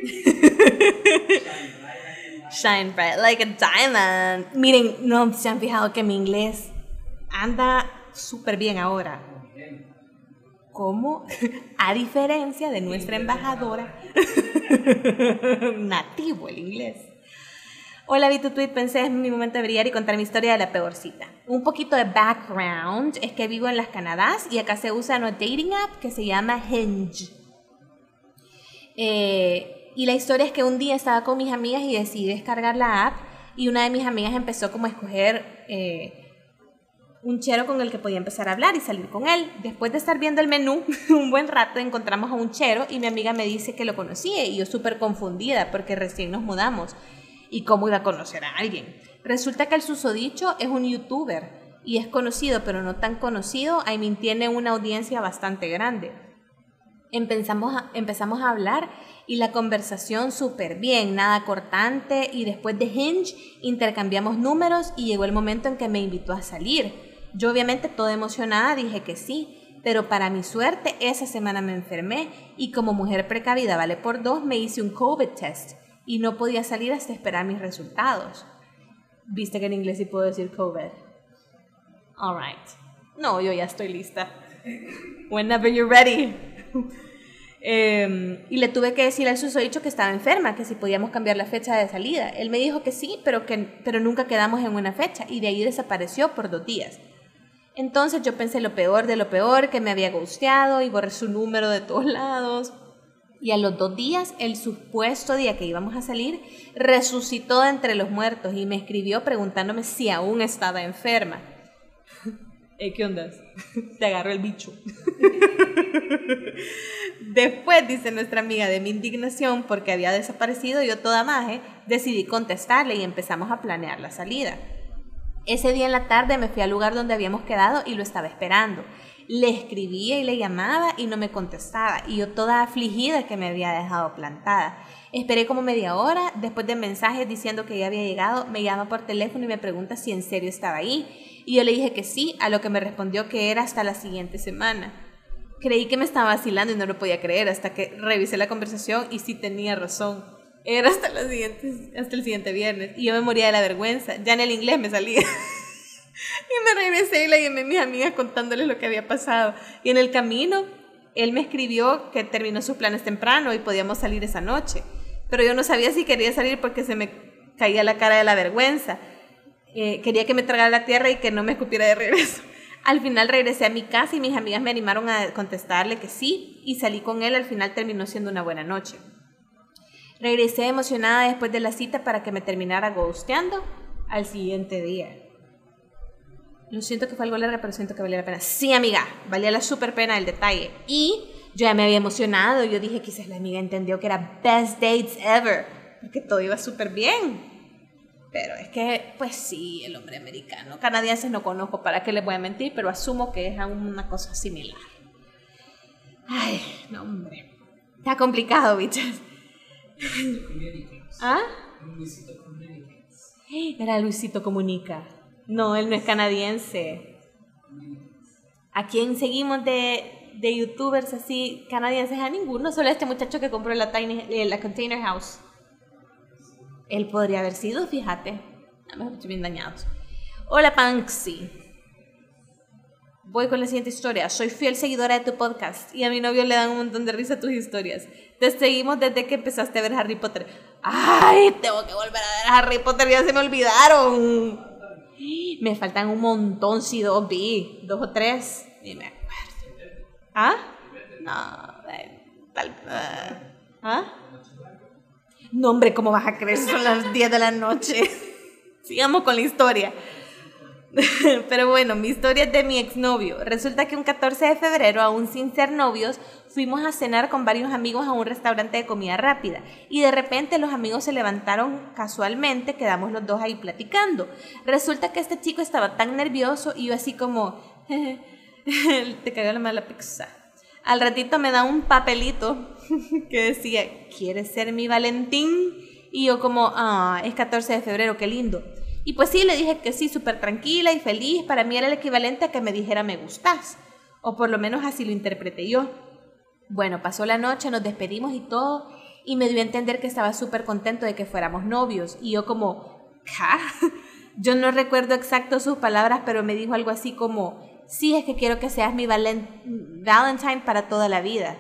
S1: <laughs> Shine bright like a diamond. Miren, no se han fijado que mi inglés anda súper bien ahora como, <laughs> a diferencia de nuestra embajadora, <laughs> nativo el inglés. Hola, vi tu tweet, pensé es mi momento de brillar y contar mi historia de la peorcita. Un poquito de background es que vivo en las Canadás y acá se usa una dating app que se llama Hinge. Eh, y la historia es que un día estaba con mis amigas y decidí descargar la app y una de mis amigas empezó como a escoger eh, un chero con el que podía empezar a hablar y salir con él. Después de estar viendo el menú <laughs> un buen rato, encontramos a un chero y mi amiga me dice que lo conocía y yo súper confundida porque recién nos mudamos y cómo iba a conocer a alguien. Resulta que el susodicho es un youtuber y es conocido, pero no tan conocido. I mean, tiene una audiencia bastante grande. Empezamos a, empezamos a hablar y la conversación súper bien, nada cortante y después de Hinge intercambiamos números y llegó el momento en que me invitó a salir. Yo obviamente toda emocionada dije que sí, pero para mi suerte esa semana me enfermé y como mujer precavida vale por dos me hice un COVID test y no podía salir hasta esperar mis resultados. Viste que en inglés sí puedo decir COVID. Alright. No, yo ya estoy lista. Whenever you're ready. Em, y le tuve que decir al susodicho que estaba enferma, que si podíamos cambiar la fecha de salida. Él me dijo que sí, pero, que, pero nunca quedamos en una fecha y de ahí desapareció por dos días. Entonces yo pensé lo peor de lo peor, que me había gusteado y borré su número de todos lados. Y a los dos días, el supuesto día que íbamos a salir, resucitó entre los muertos y me escribió preguntándome si aún estaba enferma. <laughs> ¿Qué onda? <laughs> Te agarró el bicho. <laughs> Después, dice nuestra amiga, de mi indignación porque había desaparecido yo toda maje, decidí contestarle y empezamos a planear la salida. Ese día en la tarde me fui al lugar donde habíamos quedado y lo estaba esperando. Le escribía y le llamaba y no me contestaba y yo toda afligida que me había dejado plantada. Esperé como media hora, después de mensajes diciendo que ya había llegado, me llama por teléfono y me pregunta si en serio estaba ahí. Y yo le dije que sí, a lo que me respondió que era hasta la siguiente semana. Creí que me estaba vacilando y no lo podía creer hasta que revisé la conversación y sí tenía razón. Era hasta, los siguientes, hasta el siguiente viernes. Y yo me moría de la vergüenza. Ya en el inglés me salía. <laughs> <laughs> y me regresé y le llamé a mis amigas contándoles lo que había pasado. Y en el camino, él me escribió que terminó sus planes temprano y podíamos salir esa noche. Pero yo no sabía si quería salir porque se me caía la cara de la vergüenza. Eh, quería que me tragara la tierra y que no me escupiera de regreso. <laughs> Al final regresé a mi casa y mis amigas me animaron a contestarle que sí y salí con él. Al final terminó siendo una buena noche. Regresé emocionada después de la cita para que me terminara ghosteando al siguiente día. Lo siento que fue algo larga, pero siento que valía la pena. Sí, amiga, valía la super pena el detalle. Y yo ya me había emocionado. Yo dije, quizás la amiga entendió que era best dates ever. Porque todo iba súper bien. Pero es que, pues sí, el hombre americano. Canadienses no conozco, ¿para qué les voy a mentir? Pero asumo que es una cosa similar. Ay, no, hombre. Está complicado, bichas. ¿Ah? Era Luisito Comunica. No, él no es canadiense. ¿A quién seguimos de, de youtubers así canadienses? A ninguno, solo este muchacho que compró la, tiny, eh, la Container House. Él podría haber sido, fíjate. A lo bien dañados. Hola, Panksy. Voy con la siguiente historia. Soy fiel seguidora de tu podcast y a mi novio le dan un montón de risa tus historias. Te seguimos desde que empezaste a ver Harry Potter. Ay, tengo que volver a ver Harry Potter, ya se me olvidaron. Me faltan un montón, si dos vi, dos o tres, ni me acuerdo. ¿Ah? No, tal. ¿Ah? No, hombre, ¿cómo vas a creer? Son las 10 de la noche. <laughs> Sigamos con la historia. <laughs> Pero bueno, mi historia es de mi exnovio. Resulta que un 14 de febrero, aún sin ser novios, fuimos a cenar con varios amigos a un restaurante de comida rápida. Y de repente los amigos se levantaron casualmente, quedamos los dos ahí platicando. Resulta que este chico estaba tan nervioso y yo así como, <laughs> te cagó la mala pizza. Al ratito me da un papelito <laughs> que decía, ¿quieres ser mi Valentín? Y yo como, ah, es 14 de febrero, qué lindo. Y pues sí, le dije que sí, súper tranquila y feliz. Para mí era el equivalente a que me dijera me gustas. O por lo menos así lo interpreté yo. Bueno, pasó la noche, nos despedimos y todo. Y me dio a entender que estaba súper contento de que fuéramos novios. Y yo como, ¿qué? <laughs> Yo no recuerdo exacto sus palabras, pero me dijo algo así como, sí, es que quiero que seas mi Valentine para toda la vida.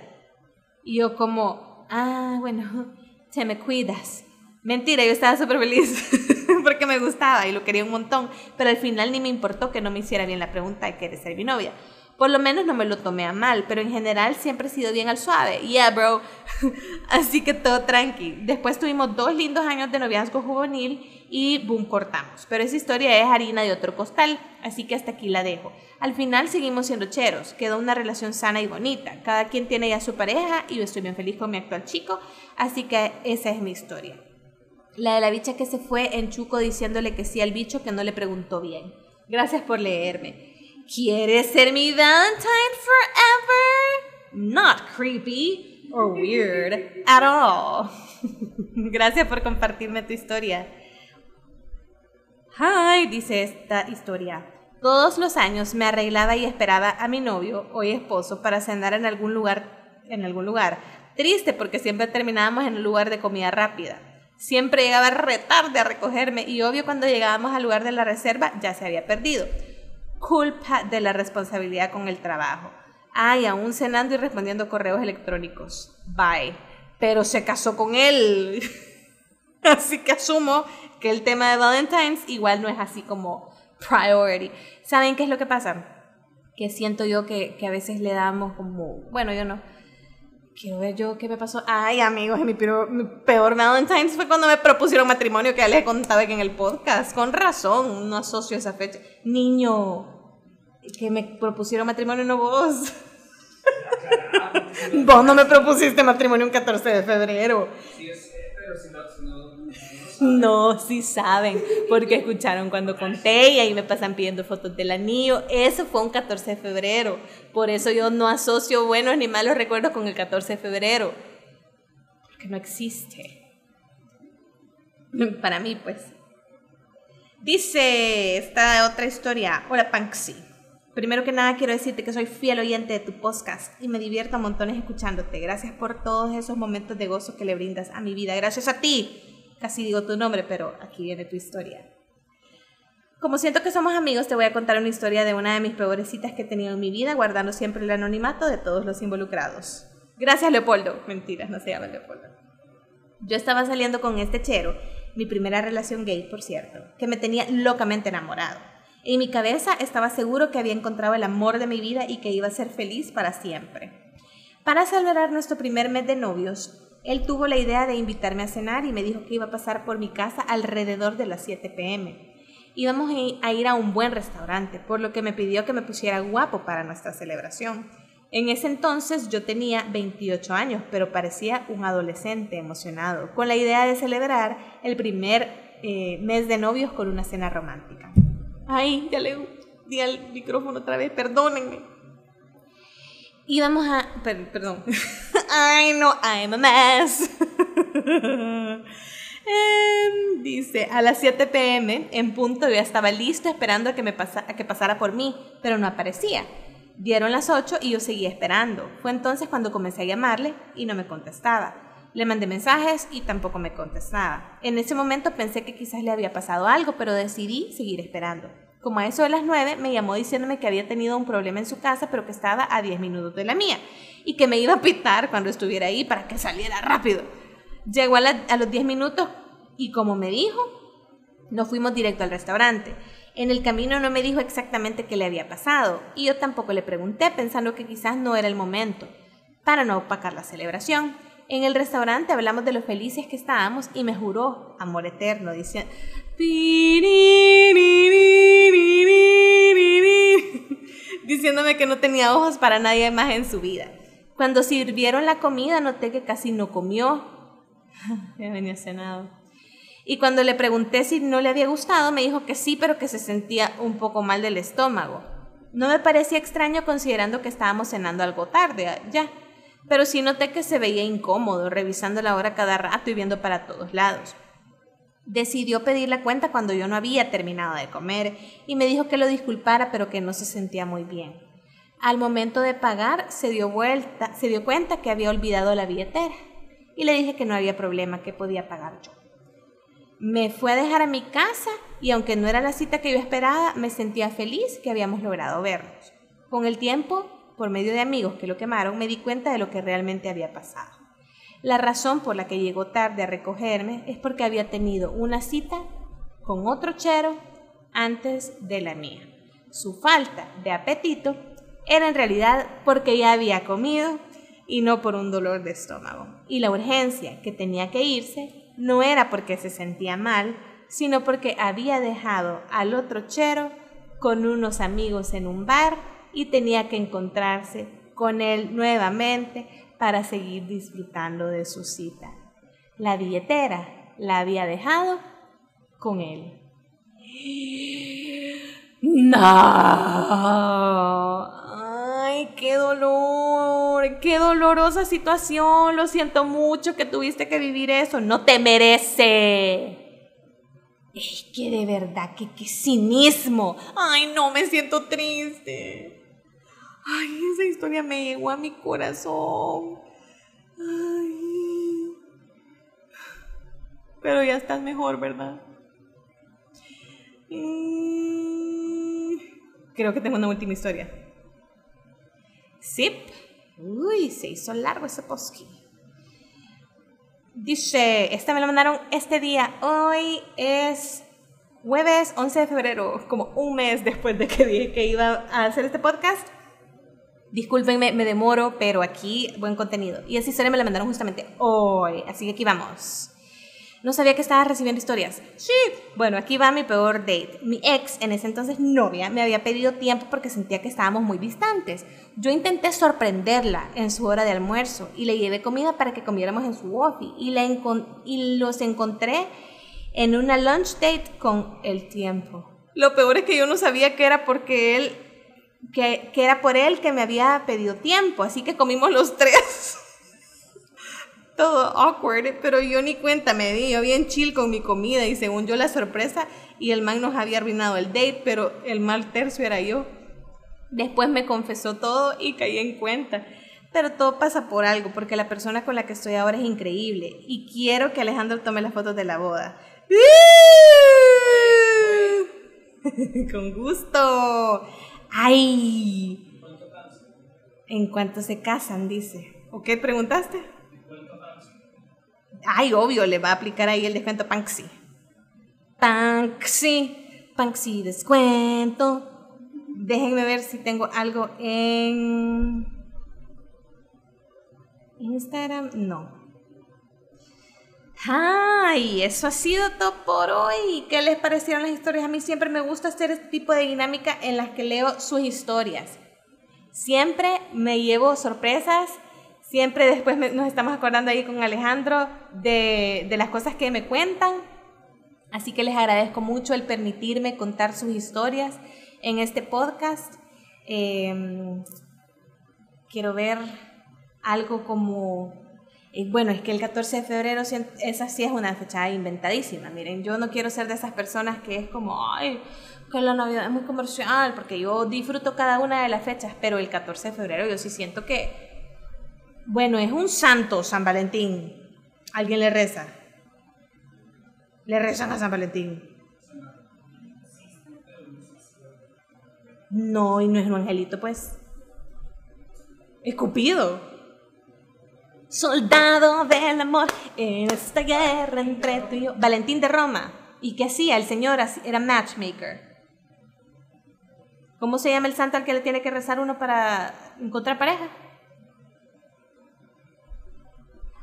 S1: Y yo como, ah, bueno, <laughs> te me cuidas. Mentira, yo estaba súper feliz <laughs> porque me gustaba y lo quería un montón, pero al final ni me importó que no me hiciera bien la pregunta de querer ser mi novia. Por lo menos no me lo tomé a mal, pero en general siempre he sido bien al suave. Yeah, bro. <laughs> Así que todo tranqui. Después tuvimos dos lindos años de noviazgo juvenil y boom, cortamos. Pero esa historia es harina de otro costal, así que hasta aquí la dejo. Al final seguimos siendo cheros, quedó una relación sana y bonita. Cada quien tiene ya su pareja y yo estoy bien feliz con mi actual chico, así que esa es mi historia. La de la bicha que se fue en Chuco diciéndole que sí al bicho que no le preguntó bien. Gracias por leerme. ¿Quieres ser mi Valentine forever? Not creepy or weird at all. <laughs> Gracias por compartirme tu historia. Hi, dice esta historia. Todos los años me arreglaba y esperaba a mi novio, hoy esposo, para cenar en algún lugar, en algún lugar. Triste porque siempre terminábamos en un lugar de comida rápida. Siempre llegaba retarde a recogerme y obvio cuando llegábamos al lugar de la reserva ya se había perdido. Culpa de la responsabilidad con el trabajo. Ay, aún cenando y respondiendo correos electrónicos. Bye. Pero se casó con él. <laughs> así que asumo que el tema de Valentine's igual no es así como priority. ¿Saben qué es lo que pasa? Que siento yo que, que a veces le damos como, bueno, yo no Quiero ver yo qué me pasó. Ay, amigos, mi peor, mi peor Valentine's fue cuando me propusieron matrimonio, que ya les contaba que en el podcast. Con razón, no asocio esa fecha. Niño, que me propusieron matrimonio, no vos. vos no me propusiste matrimonio un 14 de febrero. Sí, pero si no no, sí saben, porque escucharon cuando conté y ahí me pasan pidiendo fotos del anillo. Eso fue un 14 de febrero. Por eso yo no asocio buenos ni malos recuerdos con el 14 de febrero. Porque no existe. Para mí, pues. Dice esta otra historia. Hola, Panksy. Primero que nada quiero decirte que soy fiel oyente de tu podcast y me divierto a montones escuchándote. Gracias por todos esos momentos de gozo que le brindas a mi vida. Gracias a ti casi digo tu nombre, pero aquí viene tu historia. Como siento que somos amigos, te voy a contar una historia de una de mis peores citas que he tenido en mi vida, guardando siempre el anonimato de todos los involucrados. Gracias, Leopoldo. Mentiras, no se llama Leopoldo. Yo estaba saliendo con este chero, mi primera relación gay, por cierto, que me tenía locamente enamorado. En mi cabeza estaba seguro que había encontrado el amor de mi vida y que iba a ser feliz para siempre. Para celebrar nuestro primer mes de novios, él tuvo la idea de invitarme a cenar y me dijo que iba a pasar por mi casa alrededor de las 7 pm. Íbamos a ir a un buen restaurante, por lo que me pidió que me pusiera guapo para nuestra celebración. En ese entonces yo tenía 28 años, pero parecía un adolescente emocionado, con la idea de celebrar el primer eh, mes de novios con una cena romántica. Ay, ya le di al micrófono otra vez, perdónenme íbamos a. perdón. <laughs> Ay, no, I'm a mess. Em, dice, a las 7 pm, en punto, yo estaba listo esperando que, me a que pasara por mí, pero no aparecía. Dieron las 8 y yo seguía esperando. Fue entonces cuando comencé a llamarle y no me contestaba. Le mandé mensajes y tampoco me contestaba. En ese momento pensé que quizás le había pasado algo, pero decidí seguir esperando. Como a eso de las 9 me llamó diciéndome que había tenido un problema en su casa, pero que estaba a 10 minutos de la mía y que me iba a pitar cuando estuviera ahí para que saliera rápido. Llegó a, los 10 minutos y como me dijo, nos fuimos directo al restaurante. En el camino no me dijo exactamente qué le había pasado y yo tampoco le pregunté pensando que quizás no era el momento, para no opacar la celebración. En el restaurante hablamos de lo felices que estábamos y me juró amor eterno, diciendo... diciéndome que no tenía ojos para nadie más en su vida. Cuando sirvieron la comida noté que casi no comió. <laughs> ya venía cenado. Y cuando le pregunté si no le había gustado, me dijo que sí, pero que se sentía un poco mal del estómago. No me parecía extraño considerando que estábamos cenando algo tarde, ya, pero sí noté que se veía incómodo, revisando la hora cada rato y viendo para todos lados. Decidió pedir la cuenta cuando yo no había terminado de comer y me dijo que lo disculpara, pero que no se sentía muy bien. Al momento de pagar, se dio vuelta, se dio cuenta que había olvidado la billetera y le dije que no había problema, que podía pagar yo. Me fue a dejar a mi casa y aunque no era la cita que yo esperaba, me sentía feliz que habíamos logrado vernos. Con el tiempo, por medio de amigos que lo quemaron, me di cuenta de lo que realmente había pasado. La razón por la que llegó tarde a recogerme es porque había tenido una cita con otro chero antes de la mía. Su falta de apetito era en realidad porque ya había comido y no por un dolor de estómago. Y la urgencia que tenía que irse no era porque se sentía mal, sino porque había dejado al otro chero con unos amigos en un bar y tenía que encontrarse con él nuevamente para seguir disfrutando de su cita. La billetera la había dejado con él. No. Ay, qué dolor, qué dolorosa situación. Lo siento mucho que tuviste que vivir eso. No te merece. Es que de verdad, que qué cinismo. Ay, no, me siento triste. Ay, esa historia me llegó a mi corazón. Ay. Pero ya estás mejor, ¿verdad? Creo que tengo una última historia. Zip. Uy, se hizo largo ese posqui. Dice, esta me lo mandaron este día. Hoy es jueves 11 de febrero, como un mes después de que dije que iba a hacer este podcast. Discúlpenme, me demoro, pero aquí buen contenido. Y esa historia me la mandaron justamente hoy, así que aquí vamos. No sabía que estaba recibiendo historias. Sí. Bueno, aquí va mi peor date. Mi ex, en ese entonces novia, me había pedido tiempo porque sentía que estábamos muy distantes. Yo intenté sorprenderla en su hora de almuerzo y le llevé comida para que comiéramos en su office y, la y los encontré en una lunch date con el tiempo. Lo peor es que yo no sabía que era porque él, que, que era por él que me había pedido tiempo, así que comimos los tres. <laughs> todo awkward, pero yo ni cuenta me di, yo bien chill con mi comida y según yo la sorpresa y el man nos había arruinado el date, pero el mal tercio era yo. Después me confesó todo y caí en cuenta. Pero todo pasa por algo, porque la persona con la que estoy ahora es increíble y quiero que Alejandro tome las fotos de la boda. <laughs> con gusto. ¡Ay! En cuanto se casan, dice. ¿O qué preguntaste? Ay, obvio, le va a aplicar ahí el descuento Panxi. Panxi, Panxi descuento. Déjenme ver si tengo algo en Instagram. No. Ay, eso ha sido todo por hoy. ¿Qué les parecieron las historias? A mí siempre me gusta hacer este tipo de dinámica en las que leo sus historias. Siempre me llevo sorpresas Siempre después nos estamos acordando ahí con Alejandro de, las cosas que me cuentan. Así que les agradezco mucho el permitirme contar sus historias en este podcast. Em, quiero ver algo como, eh, bueno, es que el 14 de febrero, esa sí es una fecha inventadísima. Miren, yo no quiero ser de esas personas que es como, ay, que la Navidad es muy comercial, porque yo disfruto cada una de las fechas, pero el 14 de febrero yo sí siento que bueno, es un santo San Valentín. ¿Alguien le reza? Le rezan a San Valentín. No, y no es un angelito, pues. Es Cupido. Soldado del amor en esta guerra entre tú y yo. Valentín de Roma. ¿Y qué hacía? El señor era matchmaker. ¿Cómo se llama el santo al que le tiene que rezar uno para encontrar pareja?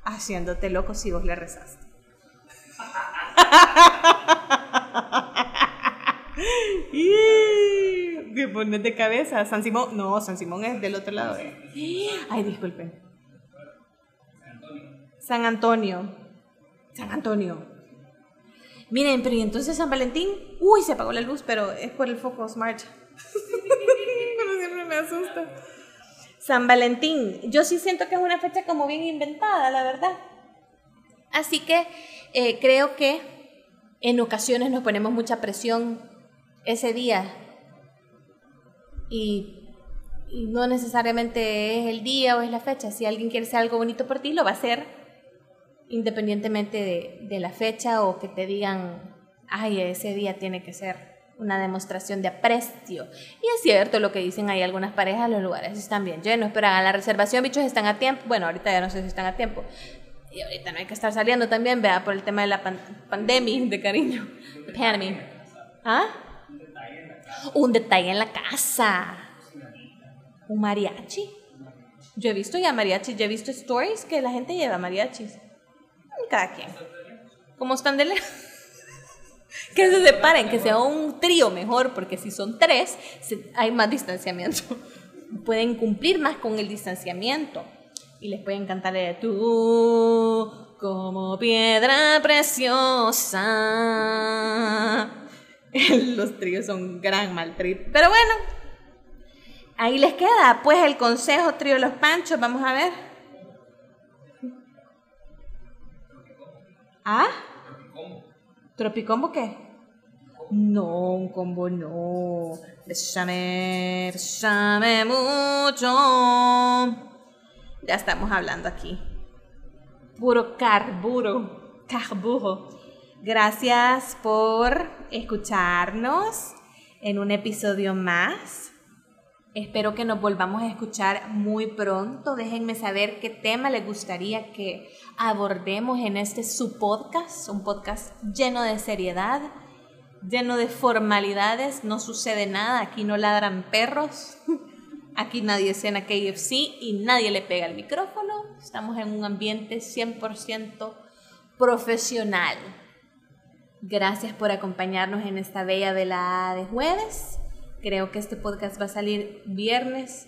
S1: Haciéndote loco si vos le rezaste. <laughs> ¿Qué pones de cabeza? San Simón. No, San Simón es del otro lado. Ay, disculpen. San Antonio. San Antonio. Miren, pero ¿y entonces San Valentín? Uy, se apagó la luz, pero es por el foco smart. <laughs> pero siempre me asusta. San Valentín. Yo sí siento que es una fecha como bien inventada, la verdad. Así que eh, creo que en ocasiones nos ponemos mucha presión ese día y, no necesariamente es el día o es la fecha. Si alguien quiere hacer algo bonito por ti, lo va a hacer independientemente de, la fecha o que te digan, ay, ese día tiene que ser una demostración de aprecio. Y es cierto lo que dicen ahí algunas parejas, los lugares están bien llenos, pero a la reservación, bichos, están a tiempo. Bueno, ahorita ya no sé si están a tiempo. Y ahorita no hay que estar saliendo también, vea, por el tema de la pandemia, de cariño. Pandemia. ¿Ah? Un detalle en la casa. Un mariachi. Yo he visto ya mariachis, yo he visto stories que la gente lleva mariachis. Cada quien. Como están de lejos. que se separen, que sea un trío mejor, porque si son tres, hay más distanciamiento. <laughs> Pueden cumplir más con el distanciamiento. Y les pueden cantar de tú como piedra preciosa. <laughs> Los tríos son gran mal trip. Pero bueno, ahí les queda pues el consejo trío Los Panchos. Vamos a ver. ¿Ah? ¿Tropicombo qué? No, un combo no. Bésame, bésame mucho. Ya estamos hablando aquí. Puro carburo, carburo. Gracias por escucharnos en un episodio más. Espero que nos volvamos a escuchar muy pronto. Déjenme saber qué tema les gustaría que abordemos en este su podcast, un podcast lleno de seriedad, lleno de formalidades. No sucede nada, aquí no ladran perros, <laughs> aquí nadie cena KFC y nadie le pega el micrófono. Estamos en un ambiente 100% profesional. Gracias por acompañarnos en esta bella velada de jueves. Creo que este podcast va a salir viernes.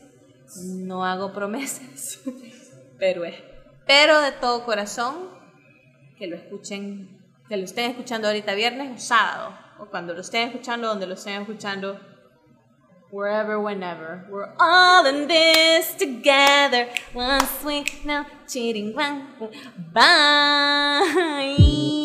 S1: No hago promesas, <laughs> pero espero de todo corazón que lo escuchen, que lo estén escuchando ahorita viernes o sábado, o cuando lo estén escuchando, donde lo estén escuchando, wherever, whenever. We're all in this together. One sweet now cheating. Bye.